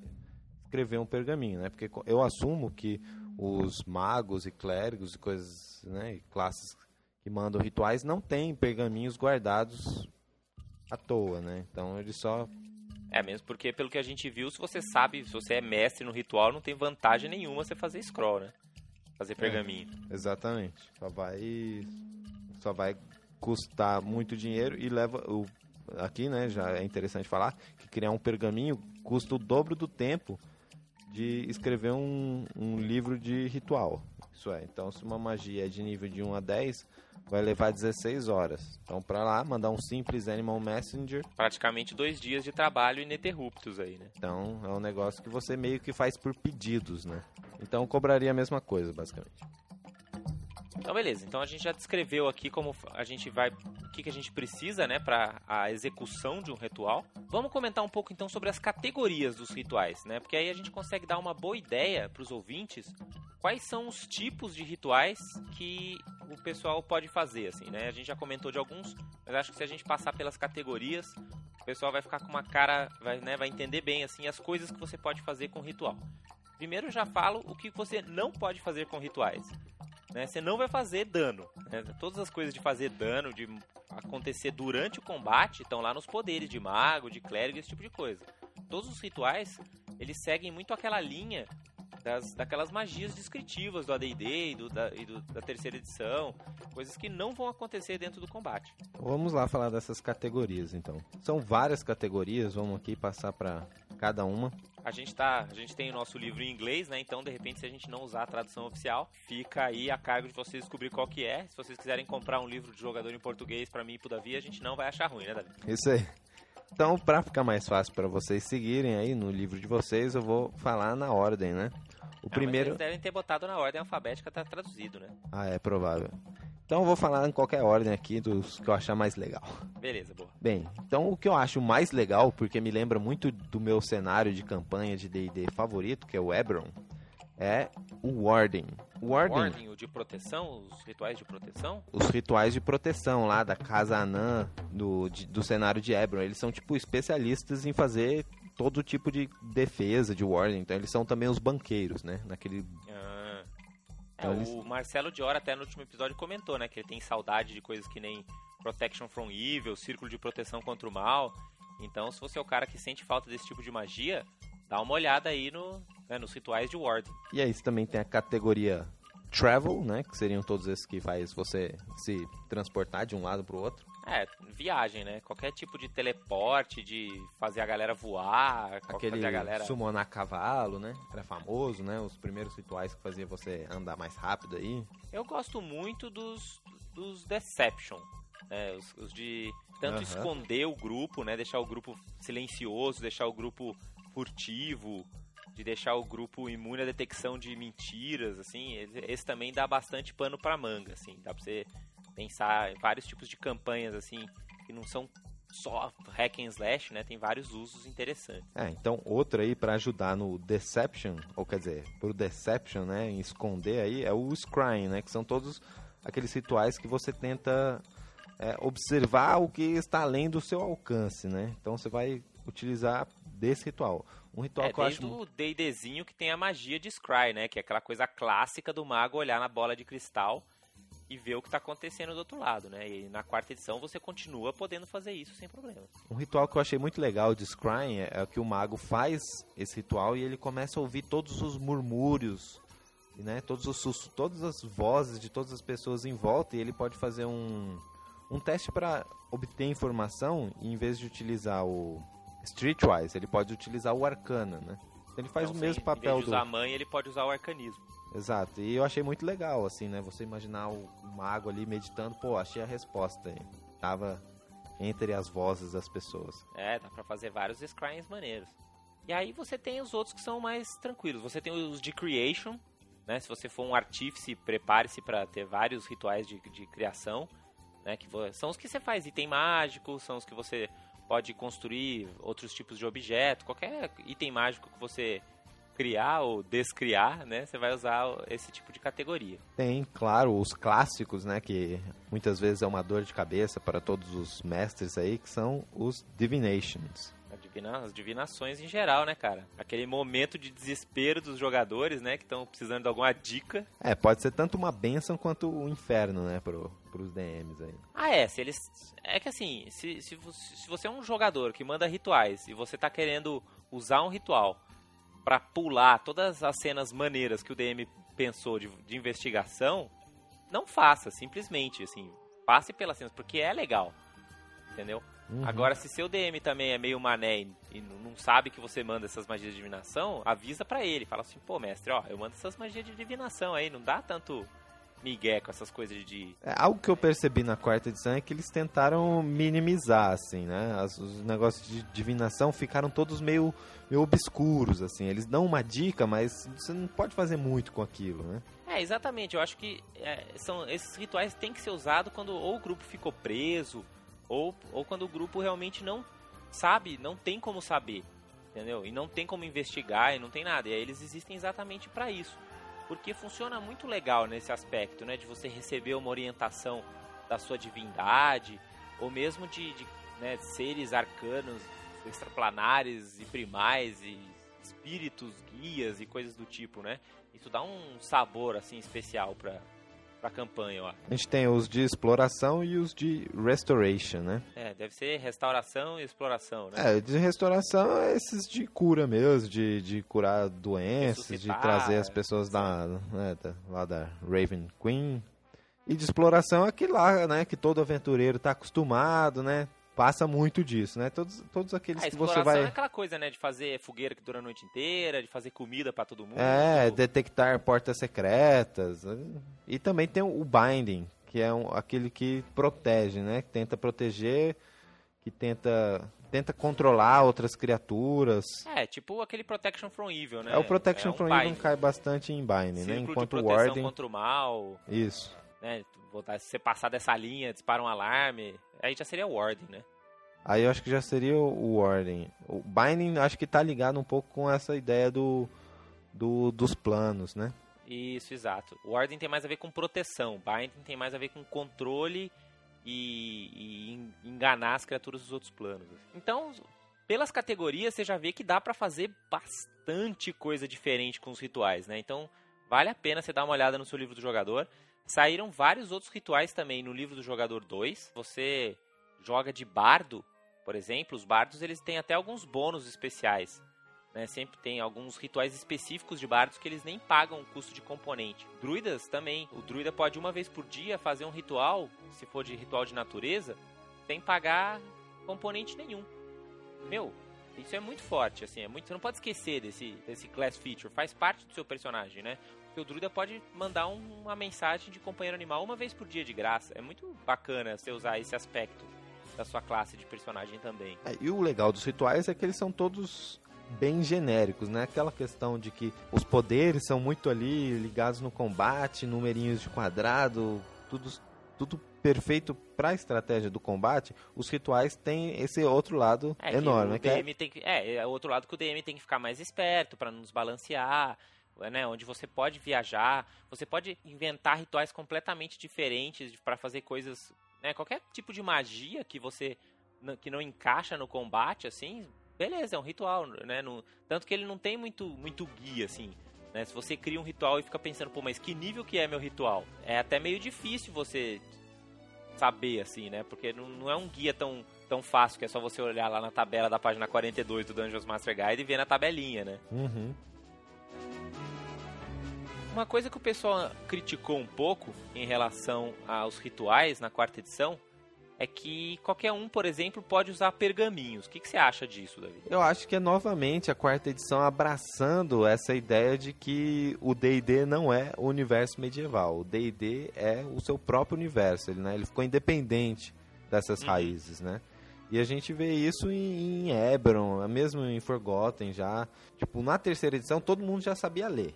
escrever um pergaminho, né? Porque eu assumo que os magos e clérigos e coisas, né, e classes que mandam rituais não têm pergaminhos guardados à toa, né? Então eles só é mesmo porque pelo que a gente viu, se você sabe, se você é mestre no ritual, não tem vantagem nenhuma você fazer scroll, né? Fazer pergaminho. É, exatamente. Só vai só vai custar muito dinheiro e leva o aqui, né, já é interessante falar que criar um pergaminho custa o dobro do tempo de escrever um, um livro de ritual. Isso é, então se uma magia é de nível de 1 a 10, vai levar 16 horas. Então, para lá, mandar um simples Animal Messenger. Praticamente dois dias de trabalho ininterruptos aí, né? Então, é um negócio que você meio que faz por pedidos, né? Então, cobraria a mesma coisa, basicamente. Então, beleza. Então, a gente já descreveu aqui como a gente vai, o que, que a gente precisa, né, para a execução de um ritual. Vamos comentar um pouco então sobre as categorias dos rituais, né? Porque aí a gente consegue dar uma boa ideia para os ouvintes quais são os tipos de rituais que o pessoal pode fazer, assim, né? A gente já comentou de alguns, mas acho que se a gente passar pelas categorias, o pessoal vai ficar com uma cara, vai, né, vai entender bem assim as coisas que você pode fazer com ritual. Primeiro já falo o que você não pode fazer com rituais. Né? Você não vai fazer dano. Né? Todas as coisas de fazer dano, de acontecer durante o combate, estão lá nos poderes de mago, de clérigo, esse tipo de coisa. Todos os rituais, eles seguem muito aquela linha das, daquelas magias descritivas do AD&D e, do, da, e do, da terceira edição, coisas que não vão acontecer dentro do combate. Vamos lá falar dessas categorias, então. São várias categorias, vamos aqui passar para cada uma. A gente tá, a gente tem o nosso livro em inglês, né? Então, de repente, se a gente não usar a tradução oficial, fica aí a cargo de vocês descobrir qual que é. Se vocês quiserem comprar um livro de jogador em português para mim e pro Davi, a gente não vai achar ruim, né, Davi? Isso aí. Então, para ficar mais fácil para vocês seguirem aí no livro de vocês, eu vou falar na ordem, né? O primeiro. eles devem ter botado na ordem alfabética, tá traduzido, né? Ah, é provável. Então eu vou falar em qualquer ordem aqui dos que eu achar mais legal. Beleza, boa. Bem, então o que eu acho mais legal, porque me lembra muito do meu cenário de campanha de D&D favorito, que é o Eberron, é o Warden. O Warden, Warden, o de proteção, os rituais de proteção? Os rituais de proteção lá da Casa Anã, do, de, do cenário de Eberron. Eles são, tipo, especialistas em fazer todo tipo de defesa de Warden. Então eles são também os banqueiros, né? Naquele. Ah. É, então, o Marcelo Dior até no último episódio comentou, né? Que ele tem saudade de coisas que nem Protection from Evil, Círculo de Proteção contra o Mal. Então, se você é o cara que sente falta desse tipo de magia, dá uma olhada aí no, né, nos rituais de Warden. E aí você também tem a categoria Travel, né? Que seriam todos esses que faz você se transportar de um lado para o outro. É, viagem, né? Qualquer tipo de teleporte, de fazer a galera voar, aquele fazer a galera... summonar cavalo, né? Era famoso, né? Os primeiros rituais que fazia você andar mais rápido aí. Eu gosto muito dos, dos Deception, né? Os, os de tanto uhum. esconder o grupo, né? Deixar o grupo silencioso, deixar o grupo furtivo, de deixar o grupo imune à detecção de mentiras, assim, esse também dá bastante pano para manga, assim, dá pra você pensar em vários tipos de campanhas, assim, que não são só hack and slash, né? Tem vários usos interessantes. É, então outra aí para ajudar no deception, ou quer dizer, pro deception, né, em esconder aí, é o scrying, né, que são todos aqueles rituais que você tenta é, observar o que está além do seu alcance, né? Então você vai utilizar desse ritual. Um ritual é, que eu acho... o D&Dzinho que tem a magia de Scry, né? Que é aquela coisa clássica do mago olhar na bola de cristal e ver o que está acontecendo do outro lado, né? E na quarta edição você continua podendo fazer isso sem problema. Um ritual que eu achei muito legal de Scrying é, é que o mago faz esse ritual e ele começa a ouvir todos os murmúrios, né? Todos os todas as vozes de todas as pessoas em volta e ele pode fazer um um teste para obter informação e em vez de utilizar o Streetwise, ele pode utilizar o Arcana, né? Ele faz então, o mesmo papel em vez de usar a mãe, ele pode usar o arcanismo. Exato. E eu achei muito legal, assim, né? Você imaginar o, mago ali meditando, pô, achei a resposta aí. Tava entre as vozes das pessoas. É, dá pra fazer vários scryings maneiros. E aí você tem os outros que são mais tranquilos. Você tem os de creation, né? Se você for um artífice, prepare-se para ter vários rituais de, de criação, né? Que são os que você faz item mágico, são os que você pode construir outros tipos de objeto, qualquer item mágico que você criar ou descriar, né? Você vai usar esse tipo de categoria. Tem, claro, os clássicos, né? Que muitas vezes é uma dor de cabeça para todos os mestres aí, que são os divinations. As divinações em geral, né, cara? Aquele momento de desespero dos jogadores, né? Que estão precisando de alguma dica. É, pode ser tanto uma benção quanto o um inferno, né? Pro, pros DMs aí. Ah, é. Se eles. É que assim, se, se, se você é um jogador que manda rituais e você tá querendo usar um ritual para pular todas as cenas maneiras que o DM pensou de, de investigação, não faça, simplesmente, assim, passe pelas cenas, porque é legal, entendeu? Uhum. Agora, se seu DM também é meio mané e não sabe que você manda essas magias de divinação, avisa para ele. Fala assim, pô, mestre, ó, eu mando essas magias de divinação aí, não dá tanto migué com essas coisas de... É, algo que eu percebi na quarta edição é que eles tentaram minimizar, assim, né? As, os negócios de divinação ficaram todos meio, meio obscuros, assim. Eles dão uma dica, mas você não pode fazer muito com aquilo, né? É, exatamente. Eu acho que é, são, esses rituais têm que ser usados quando ou o grupo ficou preso, ou, ou quando o grupo realmente não sabe, não tem como saber, entendeu? E não tem como investigar e não tem nada. E aí eles existem exatamente para isso porque funciona muito legal nesse aspecto, né? De você receber uma orientação da sua divindade, ou mesmo de, de né, seres arcanos, extraplanares e primais, e espíritos, guias e coisas do tipo, né? Isso dá um sabor, assim, especial para pra campanha, ó. A gente tem os de exploração e os de restoration, né? É, deve ser restauração e exploração, né? É, de restauração é esses de cura mesmo, de, de curar doenças, de trazer as pessoas da, né, lá da Raven Queen. E de exploração é aquele lá, né, que todo aventureiro tá acostumado, né? Passa muito disso, né? Todos, todos aqueles que você vai. é aquela coisa, né? De fazer fogueira que dura a noite inteira, de fazer comida para todo mundo. É, detectar portas secretas. E também tem o binding, que é um, aquele que protege, né? Que tenta proteger, que tenta tenta controlar outras criaturas. É, tipo aquele Protection from Evil, né? É, o Protection é um from Evil cai bastante em Binding, né? Enquanto o Warden... contra o mal. Isso. Né? Se você passar dessa linha, dispara um alarme. Aí já seria o Warden, né? Aí eu acho que já seria o Warden. O Binding acho que tá ligado um pouco com essa ideia do, do dos planos, né? Isso, exato. O Warden tem mais a ver com proteção. Binding tem mais a ver com controle e, e enganar as criaturas dos outros planos. Então, pelas categorias, você já vê que dá para fazer bastante coisa diferente com os rituais, né? Então, vale a pena você dar uma olhada no seu livro do jogador. Saíram vários outros rituais também no livro do jogador 2. Você joga de bardo, por exemplo, os bardos eles têm até alguns bônus especiais. Né? Sempre tem alguns rituais específicos de bardos que eles nem pagam o custo de componente. Druidas também. O druida pode uma vez por dia fazer um ritual, se for de ritual de natureza, sem pagar componente nenhum. Meu, isso é muito forte, assim, é muito. Você não pode esquecer desse, desse class feature, faz parte do seu personagem, né? Porque o druida pode mandar um, uma mensagem de companheiro animal uma vez por dia de graça. É muito bacana você usar esse aspecto da sua classe de personagem também. É, e o legal dos rituais é que eles são todos bem genéricos, né? Aquela questão de que os poderes são muito ali ligados no combate, numerinhos de quadrado, tudo, tudo perfeito para a estratégia do combate. Os rituais têm esse outro lado é enorme. Que o DM é... tem que, é, é outro lado que o DM tem que ficar mais esperto para nos balancear. Né, onde você pode viajar, você pode inventar rituais completamente diferentes para fazer coisas, né, qualquer tipo de magia que você que não encaixa no combate, assim, beleza, é um ritual, né? No, tanto que ele não tem muito, muito guia, assim. Né? Se você cria um ritual e fica pensando, pô, mas que nível que é meu ritual? É até meio difícil você saber, assim, né? Porque não, não é um guia tão, tão fácil que é só você olhar lá na tabela da página 42 do Dungeons Master Guide e ver na tabelinha, né? Uhum. Uma coisa que o pessoal criticou um pouco em relação aos rituais na quarta edição é que qualquer um, por exemplo, pode usar pergaminhos. O que, que você acha disso, David? Eu acho que é novamente a quarta edição abraçando essa ideia de que o D&D não é o universo medieval. O D&D é o seu próprio universo, ele, né? ele ficou independente dessas uhum. raízes, né? E a gente vê isso em, em Eberron, mesmo em Forgotten já. Tipo, na terceira edição todo mundo já sabia ler.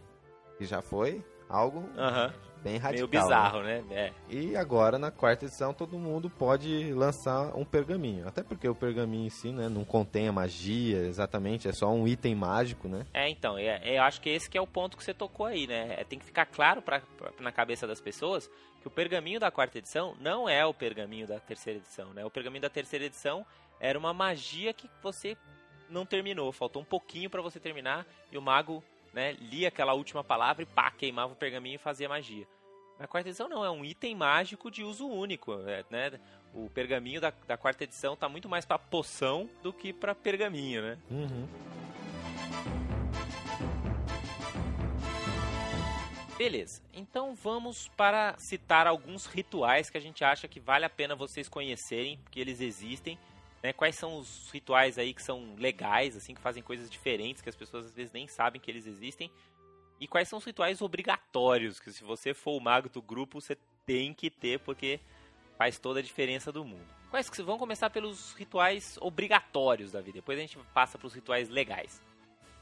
E já foi algo uhum bem radical. Meio bizarro, né? né? É. E agora, na quarta edição, todo mundo pode lançar um pergaminho. Até porque o pergaminho em si, né, não contém a magia exatamente, é só um item mágico, né? É, então, é, eu acho que esse que é o ponto que você tocou aí, né? É, tem que ficar claro pra, pra, na cabeça das pessoas que o pergaminho da quarta edição não é o pergaminho da terceira edição, né? O pergaminho da terceira edição era uma magia que você não terminou, faltou um pouquinho para você terminar e o mago né, lia aquela última palavra e pá, queimava o pergaminho e fazia magia. Na quarta edição não, é um item mágico de uso único, é, né? O pergaminho da, da quarta edição tá muito mais para poção do que para pergaminho, né? Uhum. Beleza, então vamos para citar alguns rituais que a gente acha que vale a pena vocês conhecerem, porque eles existem Né? Quais são os rituais aí que são legais, assim, que fazem coisas diferentes, que as pessoas às vezes nem sabem que eles existem. E quais são os rituais obrigatórios, que se você for o mago do grupo, você tem que ter, porque faz toda a diferença do mundo. Quais que vamos começar pelos rituais obrigatórios da vida, depois a gente passa para os rituais legais.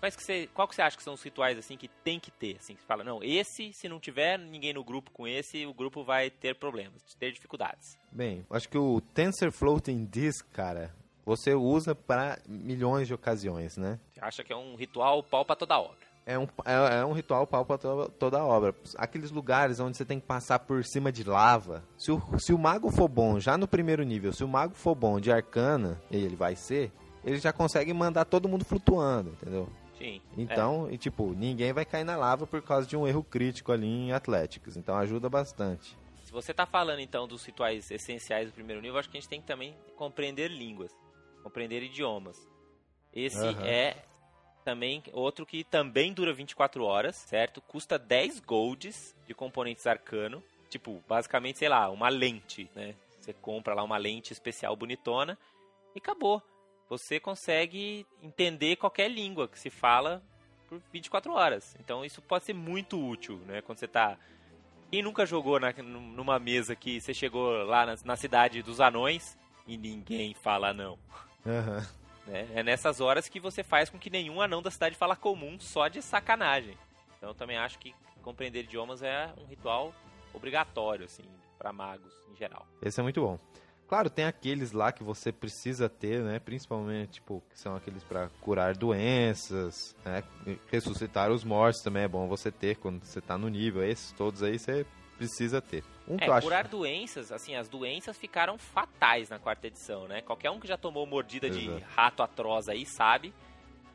Quais que você, qual que você acha que são os rituais assim que tem que ter, assim, que você fala, não, esse se não tiver ninguém no grupo com esse, o grupo vai ter problemas, ter dificuldades. Bem, acho que o Tensor Floating Disk, cara, você usa para milhões de ocasiões, né? Você acha que é um ritual pau para toda obra? É um, é, é um ritual pau para toda, toda obra. Aqueles lugares onde você tem que passar por cima de lava. Se o, se o mago for bom, já no primeiro nível, se o mago for bom de arcana, e ele vai ser, ele já consegue mandar todo mundo flutuando, entendeu? Sim. Então, é. e, tipo, ninguém vai cair na lava por causa de um erro crítico ali em Atléticos. Então ajuda bastante. Se você tá falando então dos rituais essenciais do primeiro nível, acho que a gente tem que também compreender línguas, compreender idiomas. Esse Aham. é também outro que também dura 24 horas, certo? Custa 10 golds de componentes arcano. Tipo, basicamente, sei lá, uma lente, né? Você compra lá uma lente especial bonitona e acabou. Você consegue entender qualquer língua que se fala por 24 horas. Então isso pode ser muito útil, né? Quando você tá. Quem nunca jogou na- numa mesa que você chegou lá na, na cidade dos anões e ninguém fala não? Aham. né? É nessas horas que você faz com que nenhum anão da cidade fala comum só de sacanagem. Então eu também acho que compreender idiomas é um ritual obrigatório, assim, para magos em geral. Esse é muito bom. Claro, tem aqueles lá que você precisa ter, né? Principalmente, tipo, que são aqueles para curar doenças, né? Ressuscitar os mortos também é bom você ter quando você tá no nível. Esses todos aí você precisa ter. Um É, acho... curar doenças, assim, as doenças ficaram fatais na quarta edição, né? Qualquer um que já tomou mordida de Exato. rato atroz aí sabe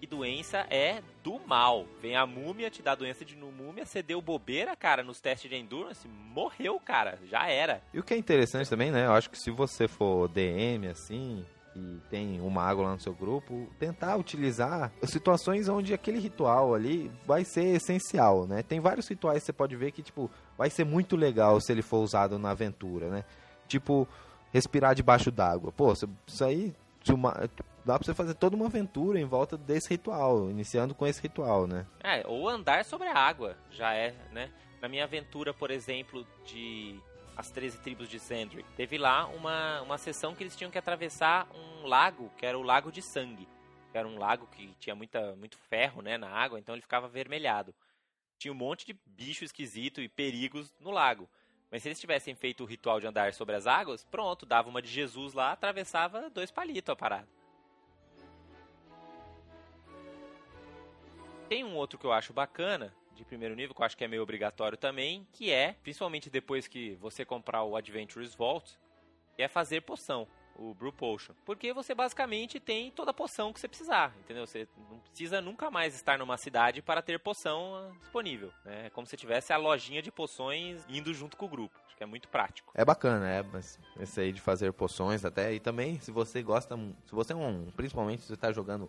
que doença é do mal. Vem a múmia, te dá doença de múmia, você deu bobeira, cara, nos testes de endurance, morreu, cara, já era. E o que é interessante também, né? Eu acho que se você for DM, assim, e tem um mago lá no seu grupo, tentar utilizar situações onde aquele ritual ali vai ser essencial, né? Tem vários rituais que você pode ver que, tipo, vai ser muito legal se ele for usado na aventura, né? Tipo, respirar debaixo d'água. Pô, isso aí uma- dá pra você fazer toda uma aventura em volta desse ritual, iniciando com esse ritual, né? É, ou andar sobre a água, já é, né? Na minha aventura, por exemplo, de As 13 Tribos de Sandrick, teve lá uma, uma sessão que eles tinham que atravessar um lago, que era o Lago de Sangue. Que era um lago que tinha muita, muito ferro, né, na água, então ele ficava avermelhado. Tinha um monte de bicho esquisito e perigos no lago. Mas se eles tivessem feito o ritual de andar sobre as águas, pronto, dava uma de Jesus lá, atravessava dois palitos a parada. Tem um outro que eu acho bacana, de primeiro nível, que eu acho que é meio obrigatório também, que é, principalmente depois que você comprar o Adventurous Vault, é fazer poção, o Brew Potion. Porque você basicamente tem toda a poção que você precisar, entendeu? Você não precisa nunca mais estar numa cidade para ter poção disponível. né? É como se tivesse a lojinha de poções indo junto com o grupo. Acho que é muito prático. É bacana, é, mas esse aí de fazer poções até, e também se você gosta, se você é um, principalmente se você tá jogando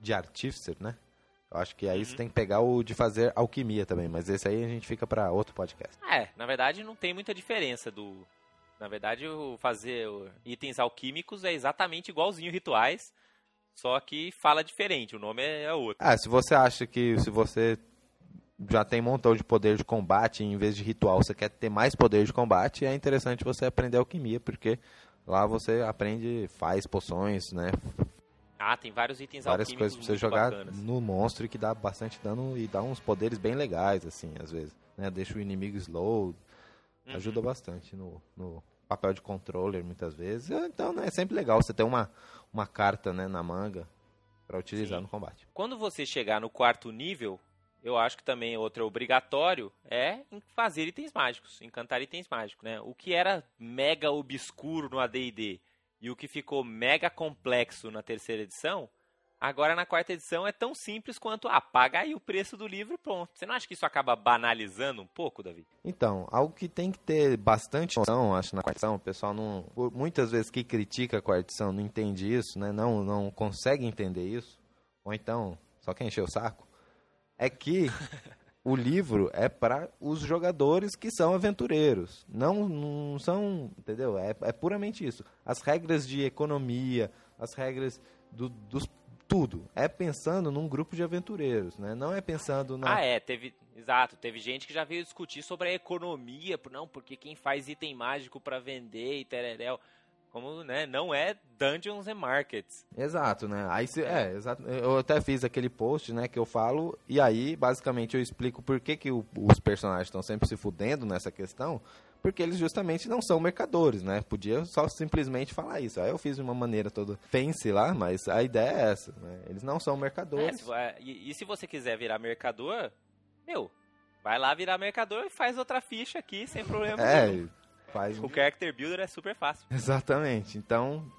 de artificer, né? Eu acho que aí Uhum. você tem que pegar o de fazer alquimia também, mas esse aí a gente fica pra outro podcast. É, na verdade não tem muita diferença do. Na verdade, o fazer itens alquímicos é exatamente igualzinho rituais, só que fala diferente, o nome é é outro. Ah, se você acha que se você já tem um montão de poder de combate, em vez de ritual, você quer ter mais poder de combate, é interessante você aprender alquimia, porque lá você aprende, faz poções, né? Ah, tem vários itens Várias coisas pra você jogar bacanas. no monstro e que dá bastante dano e dá uns poderes bem legais, assim, às vezes. Né? Deixa o inimigo slow, Uhum. ajuda bastante no, no papel de controller, muitas vezes. Então, né, é sempre legal você ter uma, uma carta né, na manga pra utilizar Sim. no combate. Quando você chegar no quarto nível, eu acho que também outro obrigatório é fazer itens mágicos, encantar itens mágicos, né? O que era mega obscuro no AD&D e o que ficou mega complexo na terceira edição, agora na quarta edição é tão simples quanto ah, paga aí o preço do livro e pronto. Você não acha que isso acaba banalizando um pouco, Davi? Então, algo que tem que ter bastante noção, acho, na quarta edição, o pessoal não. por muitas vezes que critica a quarta edição não entende isso, né? Não, não consegue entender isso. Ou então, só quer encher o saco. É que *laughs* o livro é para os jogadores que são aventureiros. Não, não são. Entendeu? É, é puramente isso. As regras de economia, as regras do, dos tudo. É pensando num grupo de aventureiros, né? Não é pensando na. Ah, é, teve. Exato, teve gente que já veio discutir sobre a economia, não, porque quem faz item mágico para vender e tereréu. Como, né, não é Dungeons and Markets. Exato, né? Aí se, é, exato. Eu até fiz aquele post, né, que eu falo, e aí basicamente eu explico por que, que o, os personagens estão sempre se fudendo nessa questão, porque eles justamente não são mercadores, né? Podia só simplesmente falar isso. Aí eu fiz de uma maneira toda fancy lá, mas a ideia é essa, né? Eles não são mercadores. É, e, e, se você quiser virar mercador, meu, vai lá virar mercador e faz outra ficha aqui sem problema é, nenhum. Faz... O Character Builder é super fácil. *laughs* Exatamente. Então,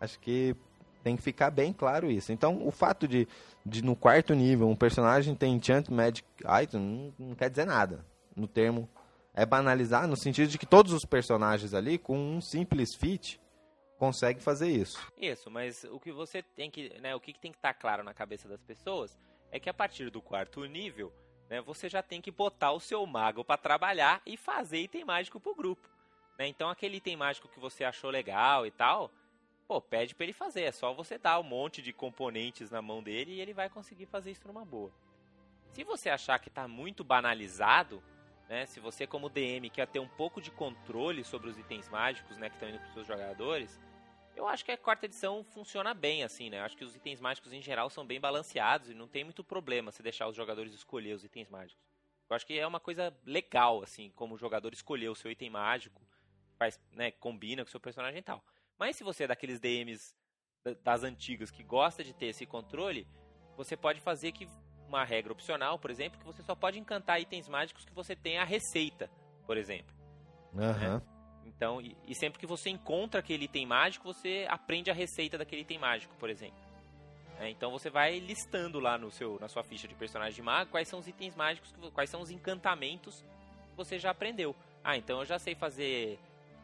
acho que tem que ficar bem claro isso. Então, o fato de, de no quarto nível um personagem ter Enchant Magic Item não, não quer dizer nada no termo é banalizar no sentido de que todos os personagens ali, com um simples feat, conseguem fazer isso. Isso, mas o que você tem que, né, o que tem que estar tá claro na cabeça das pessoas é que a partir do quarto nível, né, você já tem que botar o seu mago para trabalhar e fazer item mágico pro grupo. Né? Então aquele item mágico que você achou legal e tal, pô, pede para ele fazer. É só você dar um monte de componentes na mão dele e ele vai conseguir fazer isso numa boa. Se você achar que está muito banalizado, né? Se você como DM quer ter um pouco de controle sobre os itens mágicos, né, que estão indo para os seus jogadores, eu acho que a quarta edição funciona bem assim, né? Eu acho que os itens mágicos em geral são bem balanceados e não tem muito problema se deixar os jogadores escolher os itens mágicos. Eu acho que é uma coisa legal assim, como o jogador escolher o seu item mágico, faz, né, combina com o seu personagem e tal. Mas se você é daqueles DMs das antigas que gosta de ter esse controle, você pode fazer que uma regra opcional, por exemplo, que você só pode encantar itens mágicos que você tem a receita, por exemplo. Uhum. Né? Então, e, e, sempre que você encontra aquele item mágico, você aprende a receita daquele item mágico, por exemplo. É, então você vai listando lá no seu, na sua ficha de personagem de mago quais são os itens mágicos, quais são os encantamentos que você já aprendeu. Ah, então eu já sei fazer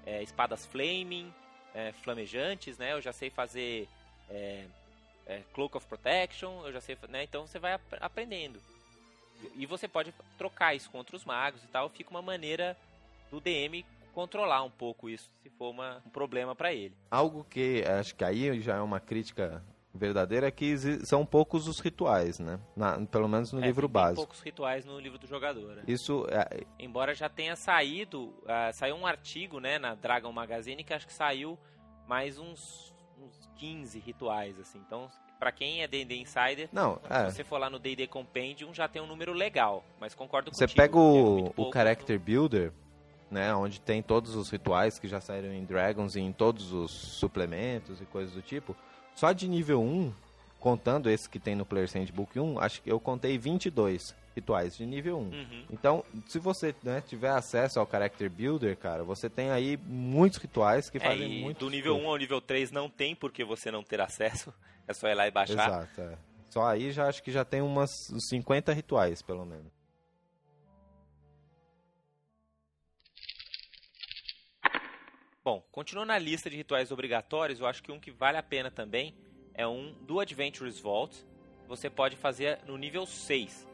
é, espadas flaming, é, flamejantes, né? Eu já sei fazer é, é, Cloak of Protection, eu já sei, né? Então você vai ap aprendendo. E, você pode trocar isso contra os magos e tal, fica uma maneira do DM controlar um pouco isso, se for uma, um problema para ele. Algo que acho que aí já é uma crítica verdadeira é que são poucos os rituais, né? Na, pelo menos no é, livro tem básico. poucos rituais no livro do jogador. Né? Isso é... Embora já tenha saído, uh, saiu um artigo, né, na Dragon Magazine que acho que saiu mais uns 15 rituais, assim. Então, para quem é D&D Insider, não, é. se você for lá no D&D Compendium, já tem um número legal. Mas concordo você contigo. Você pega o, é o Character Builder, né, onde tem todos os rituais que já saíram em Dragons e em todos os suplementos e coisas do tipo. Só de nível 1, contando esse que tem no Player's Handbook 1, acho que eu contei 22 rituais de nível 1. Uhum. Então, se você né, tiver acesso ao Character Builder, cara, você tem aí muitos rituais que é, fazem muito. Do nível 1 ao nível 3 não tem porque você não ter acesso. *laughs* É só ir lá e baixar. Exato, é. Só aí já acho que já tem umas 50 rituais, pelo menos. Bom, continuando na lista de rituais obrigatórios, eu acho que um que vale a pena também é um do Adventures Vault. Você pode fazer no nível 6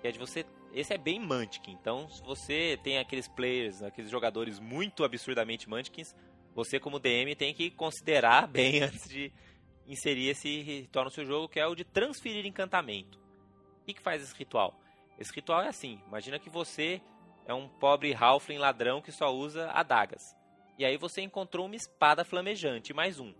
que é de você. Esse é bem Mantic, então se você tem aqueles players, aqueles jogadores muito absurdamente Mantikins, você como DM tem que considerar *laughs* bem antes de inserir esse ritual no seu jogo, que é o de transferir encantamento. O que, que faz esse ritual? Esse ritual é assim, imagina que você é um pobre halfling ladrão que só usa adagas. E aí você encontrou uma espada flamejante mais um.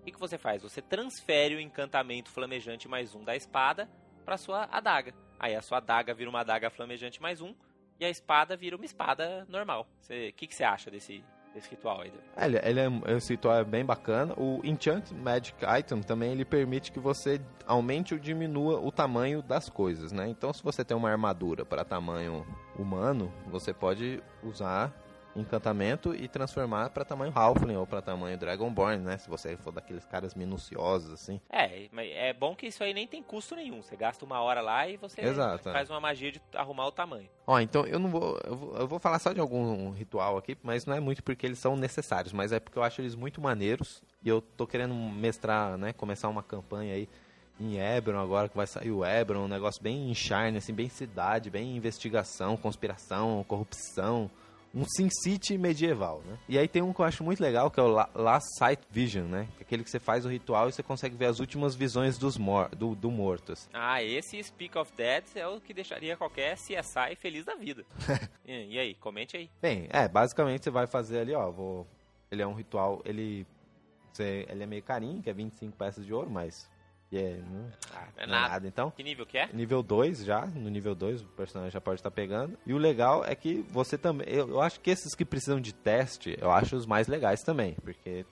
O que, você faz? Você transfere o encantamento flamejante mais um da espada para sua adaga. Aí a sua adaga vira uma adaga flamejante mais um, e a espada vira uma espada normal. O que, que você acha desse, desse ritual aí? Ele, ele é, esse ritual é bem bacana. O Enchant Magic Item também ele permite que você aumente ou diminua o tamanho das coisas, né? Então, se você tem uma armadura para tamanho humano, você pode usar encantamento e transformar para tamanho Halfling ou para tamanho Dragonborn, né? Se você for daqueles caras minuciosos assim. É, é bom que isso aí nem tem custo nenhum. Você gasta uma hora lá e você Exato, é. faz é. uma magia de arrumar o tamanho. Ó, então eu não vou eu, vou eu vou falar só de algum ritual aqui, mas não é muito porque eles são necessários, mas é porque eu acho eles muito maneiros e eu tô querendo mestrar, né, começar uma campanha aí em Ebron agora que vai sair o Ebron, um negócio bem charne, assim, bem cidade, bem investigação, conspiração, corrupção um SimCity medieval, né? E aí tem um que eu acho muito legal, que é o Last Sight Vision, né? Que é aquele que você faz o ritual e você consegue ver as últimas visões dos mor do, do mortos. Ah, esse Speak of Dead é o que deixaria qualquer CSI feliz da vida. *laughs* e, e, aí, comente aí. Bem, é, basicamente você vai fazer ali, ó, vou... Ele é um ritual, ele... Você, ele é meio carinho, que é 25 peças de ouro, mas é, não, ah, é, não é nada. Então, que nível que é? Nível 2 já, no nível 2 o personagem já pode estar pegando. E o legal é que você também, eu, eu acho que esses que precisam de teste, eu acho os mais legais também, porque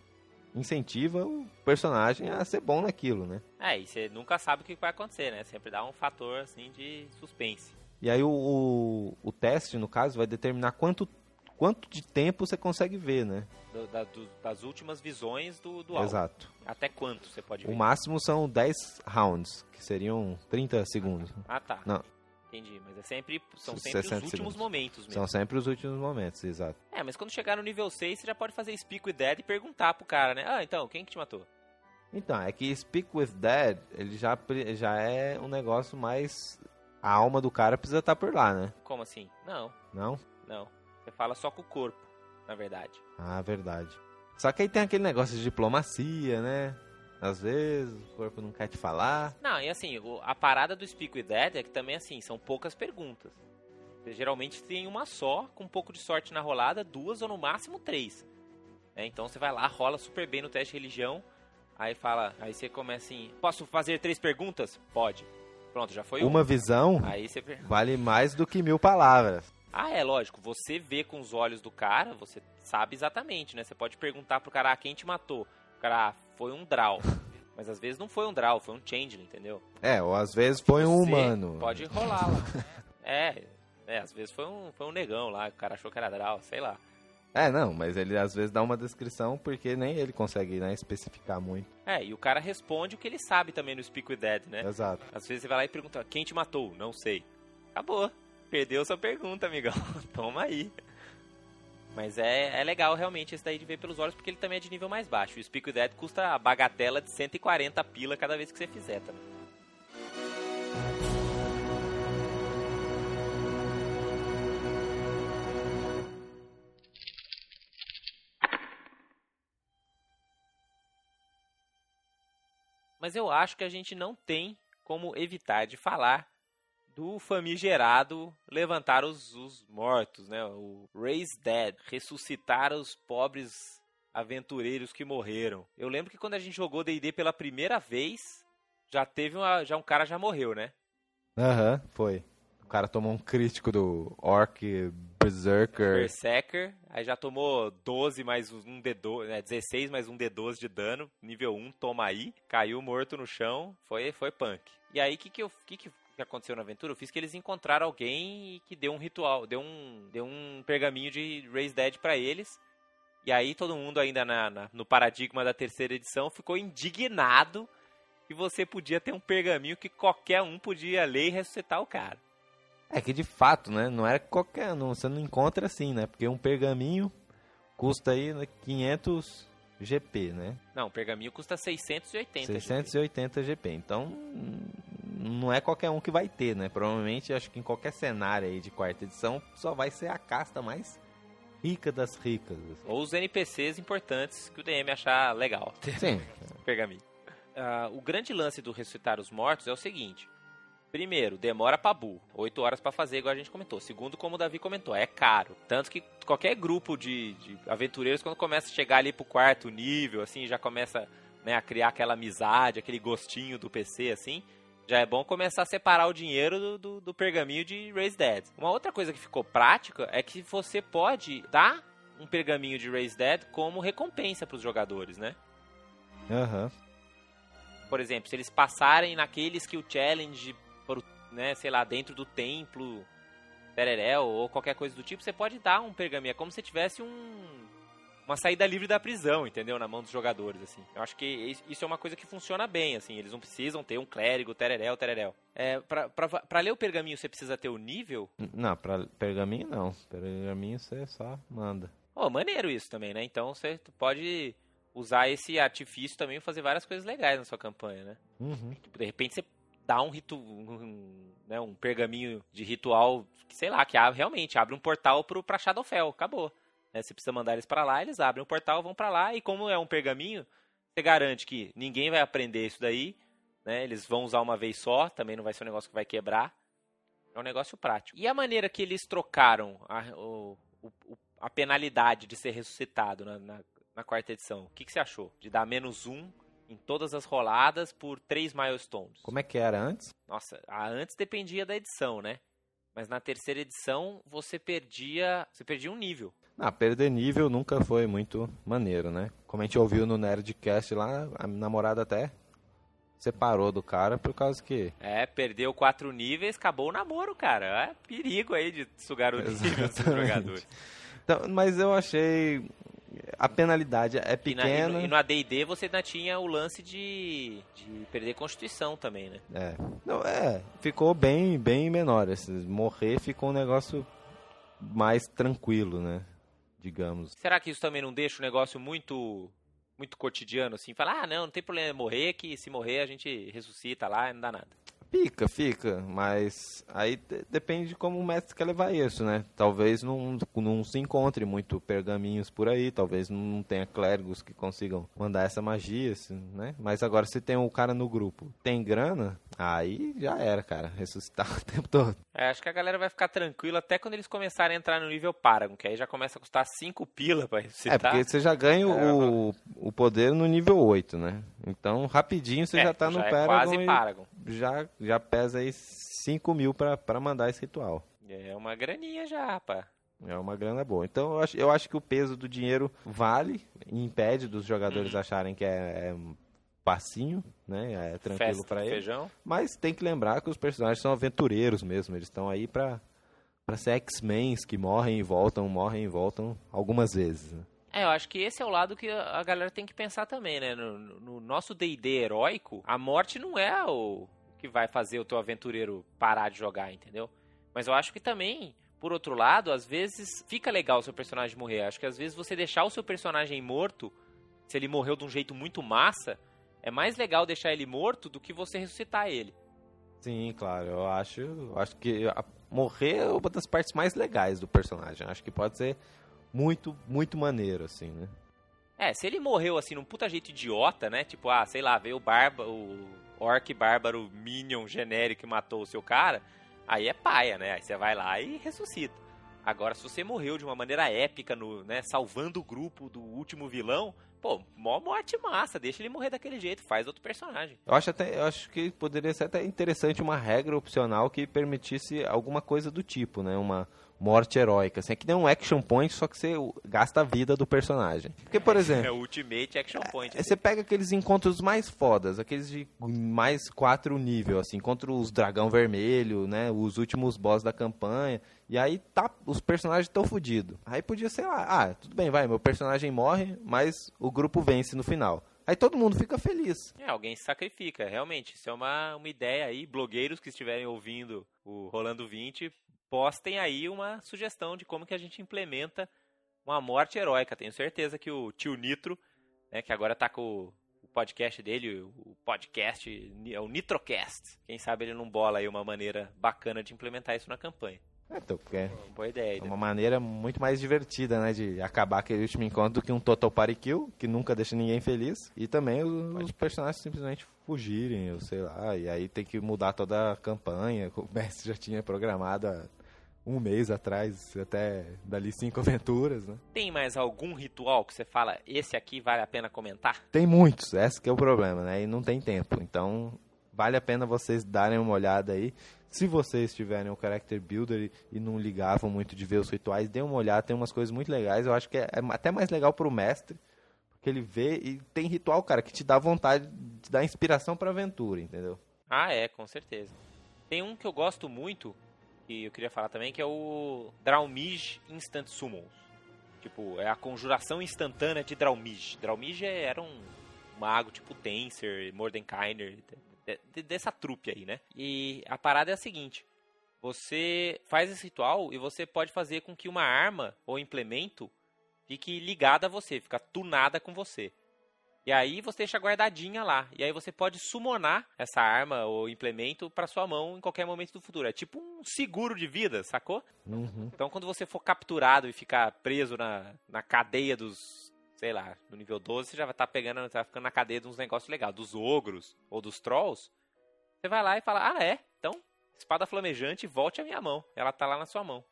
incentiva o personagem a ser bom naquilo, né? É, e você nunca sabe o que vai acontecer, né? Sempre dá um fator assim de suspense. E aí o, o, o teste, no caso, vai determinar quanto quanto de tempo você consegue ver, né? Do, da, do, das últimas visões do, do álbum. Exato. Até quanto você pode ver? O máximo são 10 rounds, que seriam 30 segundos. Ah, tá. Não. Entendi, mas é sempre, são sempre os últimos segundos. momentos mesmo. São sempre os últimos momentos, exato. É, mas quando chegar no nível 6, você já pode fazer Speak with Dead e perguntar pro cara, né? Ah, então, quem que te matou? Então, é que Speak with Dead, ele já, já é um negócio mais... A alma do cara precisa estar por lá, né? Como assim? Não. Não? Não. Você fala só com o corpo, na verdade. Ah, verdade. Só que aí tem aquele negócio de diplomacia, né? Às vezes o corpo não quer te falar. Não, e assim, a parada do Speak with Dead é que também, assim, são poucas perguntas. Você geralmente tem uma só, com um pouco de sorte na rolada, duas ou no máximo três. É, então você vai lá, rola super bem no teste de religião, aí fala, aí você começa assim, posso fazer três perguntas? Pode. Pronto, já foi uma. Uma visão aí você... vale mais do que mil palavras. Ah, é lógico. Você vê com os olhos do cara, você sabe exatamente, né? Você pode perguntar pro cara ah, quem te matou. O cara, ah, foi um Draw. *laughs* Mas às vezes não foi um Draw, foi um Changeling, entendeu? É, ou às vezes foi um humano. Pode rolar lá. *laughs* é, é, às vezes foi um, foi um negão lá, o cara achou que era Draw, sei lá. É, não, mas ele às vezes dá uma descrição porque nem ele consegue né, especificar muito. É, e o cara responde o que ele sabe também no Speak with Dead, né? Exato. Às vezes você vai lá e pergunta, quem te matou? Não sei. Acabou perdeu sua pergunta, amigão. *laughs* Toma aí. Mas é, é legal realmente esse daí de ver pelos olhos, porque ele também é de nível mais baixo. O Speak Dead custa a bagatela de 140 pila cada vez que você fizer também. Mas eu acho que a gente não tem como evitar de falar do famigerado levantar os, os mortos, né? O Raise Dead, ressuscitar os pobres aventureiros que morreram. Eu lembro que quando a gente jogou D&D pela primeira vez, já teve uma, já um cara já morreu, né? Aham, uhum, foi. O cara tomou um crítico do Orc Berserker. Berserker, aí já tomou 12 mais um D12, né, 16 mais um D12 de dano, nível 1, toma aí, caiu morto no chão, foi foi punk. E aí que que eu que que que aconteceu na aventura, eu fiz que eles encontraram alguém que deu um ritual, deu um, deu um pergaminho de Raise Dead para eles. E aí todo mundo ainda na, na, no paradigma da terceira edição ficou indignado que você podia ter um pergaminho que qualquer um podia ler e ressuscitar o cara. É que de fato, né? Não era qualquer um, você não encontra assim, né? Porque um pergaminho custa aí 500 GP, né? Não, o pergaminho custa 680 680 GP. GP. Então, não é qualquer um que vai ter, né? Provavelmente, acho que em qualquer cenário aí de quarta edição, só vai ser a casta mais rica das ricas. Assim. Ou os NPCs importantes que o DM achar legal. Sim. *laughs* Pergaminho. Uh, o grande lance do ressuscitar os mortos é o seguinte. Primeiro, demora pra burro. Oito horas para fazer, igual a gente comentou. Segundo, como o Davi comentou, é caro. Tanto que qualquer grupo de, de aventureiros, quando começa a chegar ali pro quarto nível, assim, já começa né, a criar aquela amizade, aquele gostinho do PC, assim, já é bom começar a separar o dinheiro do, do, do pergaminho de Raise Dead. Uma outra coisa que ficou prática é que você pode dar um pergaminho de Raise Dead como recompensa para os jogadores, né? Aham. Uhum. Por exemplo, se eles passarem naquele skill challenge, por, né, sei lá, dentro do templo, Tererel ou qualquer coisa do tipo, você pode dar um pergaminho. É como se tivesse um uma saída livre da prisão, entendeu? Na mão dos jogadores, assim. Eu acho que isso é uma coisa que funciona bem, assim. Eles não precisam ter um clérigo, tereréu, tereréu. É, pra, pra, pra ler o pergaminho, você precisa ter o nível? Não, pra pergaminho não. Pergaminho você só manda. Oh, maneiro isso também, né? Então você pode usar esse artifício também e fazer várias coisas legais na sua campanha, né? Uhum. Tipo, de repente você dá um, ritu, um, né, um pergaminho de ritual, que, sei lá, que abre, realmente abre um portal pro, pra Shadowfell, acabou. Né, você precisa mandar eles para lá, eles abrem um portal, vão para lá, e como é um pergaminho, você garante que ninguém vai aprender isso daí, né, eles vão usar uma vez só, também não vai ser um negócio que vai quebrar. É um negócio prático. E a maneira que eles trocaram a, o, o, a penalidade de ser ressuscitado na, na, na quarta edição, o que, que você achou? De dar menos um em todas as roladas por três milestones. Como é que era antes? Nossa, a antes dependia da edição, né? Mas na terceira edição você perdia, você perdia um nível. Ah, perder nível nunca foi muito maneiro, né? Como a gente ouviu no Nerdcast lá, a namorada até separou do cara por causa que. É, perdeu quatro níveis, acabou o namoro, cara. É perigo aí de sugar o nível dos jogadores. Então, mas eu achei a penalidade é pequena. E, na, e no AD&D você ainda tinha o lance de, de perder constituição também, né? É. Não, é, ficou bem, bem menor. Assim, morrer ficou um negócio mais tranquilo, né? Digamos. Será que isso também não deixa o negócio muito muito cotidiano assim? Falar, ah, não, não tem problema morrer, que se morrer a gente ressuscita lá e não dá nada. Fica, fica, mas aí depende de como o mestre quer levar isso, né? Talvez não, não se encontre muito pergaminhos por aí, talvez não tenha clérigos que consigam mandar essa magia, assim, né? Mas agora se tem um cara no grupo, tem grana, aí já era, cara, ressuscitar *laughs* o tempo todo. É, acho que a galera vai ficar tranquila até quando eles começarem a entrar no nível Paragon, que aí já começa a custar 5 pila pra ressuscitar. É, porque você já ganha é, o, o poder no nível 8, né? Então, rapidinho você é, já tá no já é Paragon. quase Paragon. Já, já pesa aí 5 mil pra, pra mandar esse ritual. É uma graninha já, rapaz. É uma grana boa. Então eu acho, eu acho que o peso do dinheiro vale, impede dos jogadores uhum. acharem que é, é passinho, né? É tranquilo para eles. Feijão. Mas tem que lembrar que os personagens são aventureiros mesmo, eles estão aí para para ser X-Men que morrem e voltam, morrem e voltam algumas vezes. Né? É, eu acho que esse é o lado que a galera tem que pensar também, né? No, no nosso D&D heróico, a morte não é o que vai fazer o teu aventureiro parar de jogar, entendeu? Mas eu acho que também, por outro lado, às vezes fica legal o seu personagem morrer. Acho que às vezes você deixar o seu personagem morto, se ele morreu de um jeito muito massa, é mais legal deixar ele morto do que você ressuscitar ele. Sim, claro. Eu acho, eu acho que morrer é uma das partes mais legais do personagem. Acho que pode ser muito, muito maneiro, assim, né? É, se ele morreu assim num puta jeito idiota, né? Tipo, ah, sei lá, veio o barba, o orc bárbaro minion genérico e matou o seu cara, aí é paia, né? Aí você vai lá e ressuscita. Agora, se você morreu de uma maneira épica, no, né, salvando o grupo do último vilão, pô, mó morte massa, deixa ele morrer daquele jeito, faz outro personagem. Eu acho até, eu acho que poderia ser até interessante uma regra opcional que permitisse alguma coisa do tipo, né? Uma morte heróica. Assim, é que nem um action point, só que você gasta a vida do personagem. Porque, por *laughs* exemplo. É o Ultimate Action Point. É, você pega aqueles encontros mais fodas, aqueles de mais quatro nível, assim, contra os dragão vermelho, né? Os últimos boss da campanha. E aí tá, os personagens estão fodidos. Aí podia ser lá, ah, tudo bem, vai, meu personagem morre, mas o grupo vence no final. Aí todo mundo fica feliz. É, alguém se sacrifica, realmente. Isso é uma, uma ideia aí. Blogueiros que estiverem ouvindo o Rolando 20, postem aí uma sugestão de como que a gente implementa uma morte heróica. Tenho certeza que o tio Nitro, né, que agora está com o podcast dele, o podcast, é o Nitrocast. Quem sabe ele não bola aí uma maneira bacana de implementar isso na campanha. É, então, é Boa ideia. É uma maneira muito mais divertida, né, de acabar aquele último encontro do que um Total Party Kill, que nunca deixa ninguém feliz. E também os, personagens simplesmente fugirem, eu sei lá, e aí tem que mudar toda a campanha. *laughs* O mestre já tinha programado há um mês atrás, até dali cinco *laughs* aventuras, né? Tem mais algum ritual que você fala, esse aqui vale a pena comentar? Tem muitos, esse que é o problema, né? E não tem tempo. Então, vale a pena vocês darem uma olhada aí. Se vocês tiverem o Character Builder e, não ligavam muito de ver os rituais, dê uma olhada, tem umas coisas muito legais. Eu acho que é, é até mais legal pro mestre, porque ele vê e tem ritual, cara, que te dá vontade, te dá inspiração pra aventura, entendeu? Ah, é, com certeza. Tem um que eu gosto muito, que eu queria falar também, que é o Draumij Instant Summons. Tipo, é a conjuração instantânea de Draumij. Draumij era um mago tipo Tenser, Mordenkainer, dessa trupe aí, né? E a parada é a seguinte: você faz esse ritual e você pode fazer com que uma arma ou implemento fique ligada a você, fica tunada com você. E aí você deixa guardadinha lá. E aí você pode summonar essa arma ou implemento para sua mão em qualquer momento do futuro. É tipo um seguro de vida, sacou? Uhum. Então quando você for capturado e ficar preso na, na cadeia dos, sei lá, no nível 12, você já vai estar tá pegando, tá ficando na cadeia de uns negócios legais, dos ogros ou dos trolls. Você vai lá e fala: "Ah, é? Então, espada flamejante, volte à minha mão. Ela tá lá na sua mão."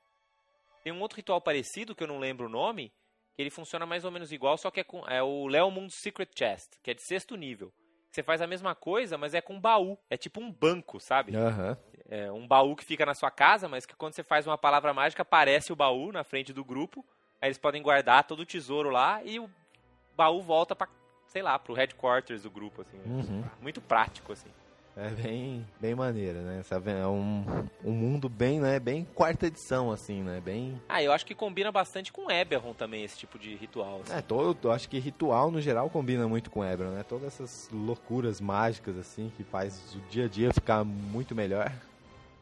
Tem um outro ritual parecido que eu não lembro o nome, ele funciona mais ou menos igual, só que é, com, é o Leomund Secret Chest, que é de sexto nível. Você faz a mesma coisa, mas é com baú. É tipo um banco, sabe? Aham. É um baú que fica na sua casa, mas que quando você faz uma palavra mágica, aparece o baú na frente do grupo. Aí eles podem guardar todo o tesouro lá e o baú volta pra, sei lá, pro headquarters do grupo, assim. Uhum. Muito prático, assim. É bem, bem maneiro, né? Sabe, é um, um mundo bem, né? Bem quarta edição, assim, né? Bem. Ah, eu acho que combina bastante com Eberron também, esse tipo de ritual. assim. É, tô, eu acho que ritual no geral combina muito com Ebron, né? Todas essas loucuras mágicas, assim, que faz o dia a dia ficar muito melhor.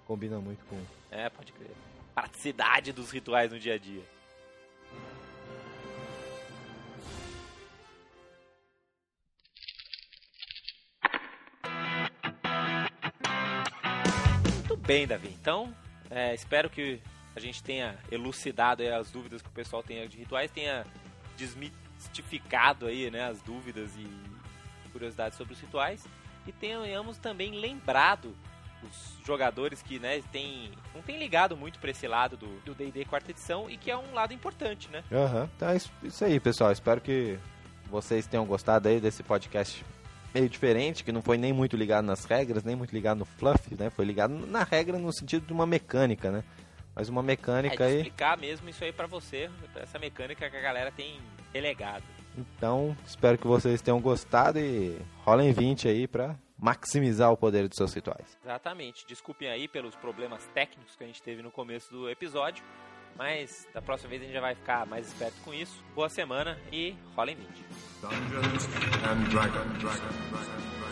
Combina muito com. É, pode crer. Praticidade dos rituais no dia a dia. Bem, Davi. Então, é, espero que a gente tenha elucidado as dúvidas que o pessoal tem de rituais, tenha desmistificado aí, né, as dúvidas e curiosidades sobre os rituais e tenhamos também lembrado os jogadores que né, tem, não tem ligado muito para esse lado do D&D quarta edição e que é um lado importante, né? Aham. Então é isso aí, pessoal. Espero que vocês tenham gostado aí desse podcast meio diferente, que não foi nem muito ligado nas regras, nem muito ligado no fluff, né? Foi ligado na regra no sentido de uma mecânica, né? Mas uma É mecânica de aí. explicar mesmo isso aí para você, essa mecânica que a galera tem delegado. Então, espero que vocês tenham gostado e rolem 20 aí pra maximizar o poder dos seus rituais. Exatamente. Desculpem aí pelos problemas técnicos que a gente teve no começo do episódio, mas da próxima vez a gente já vai ficar mais esperto com isso. Boa semana e rolem 20. Dungeons and Dragons.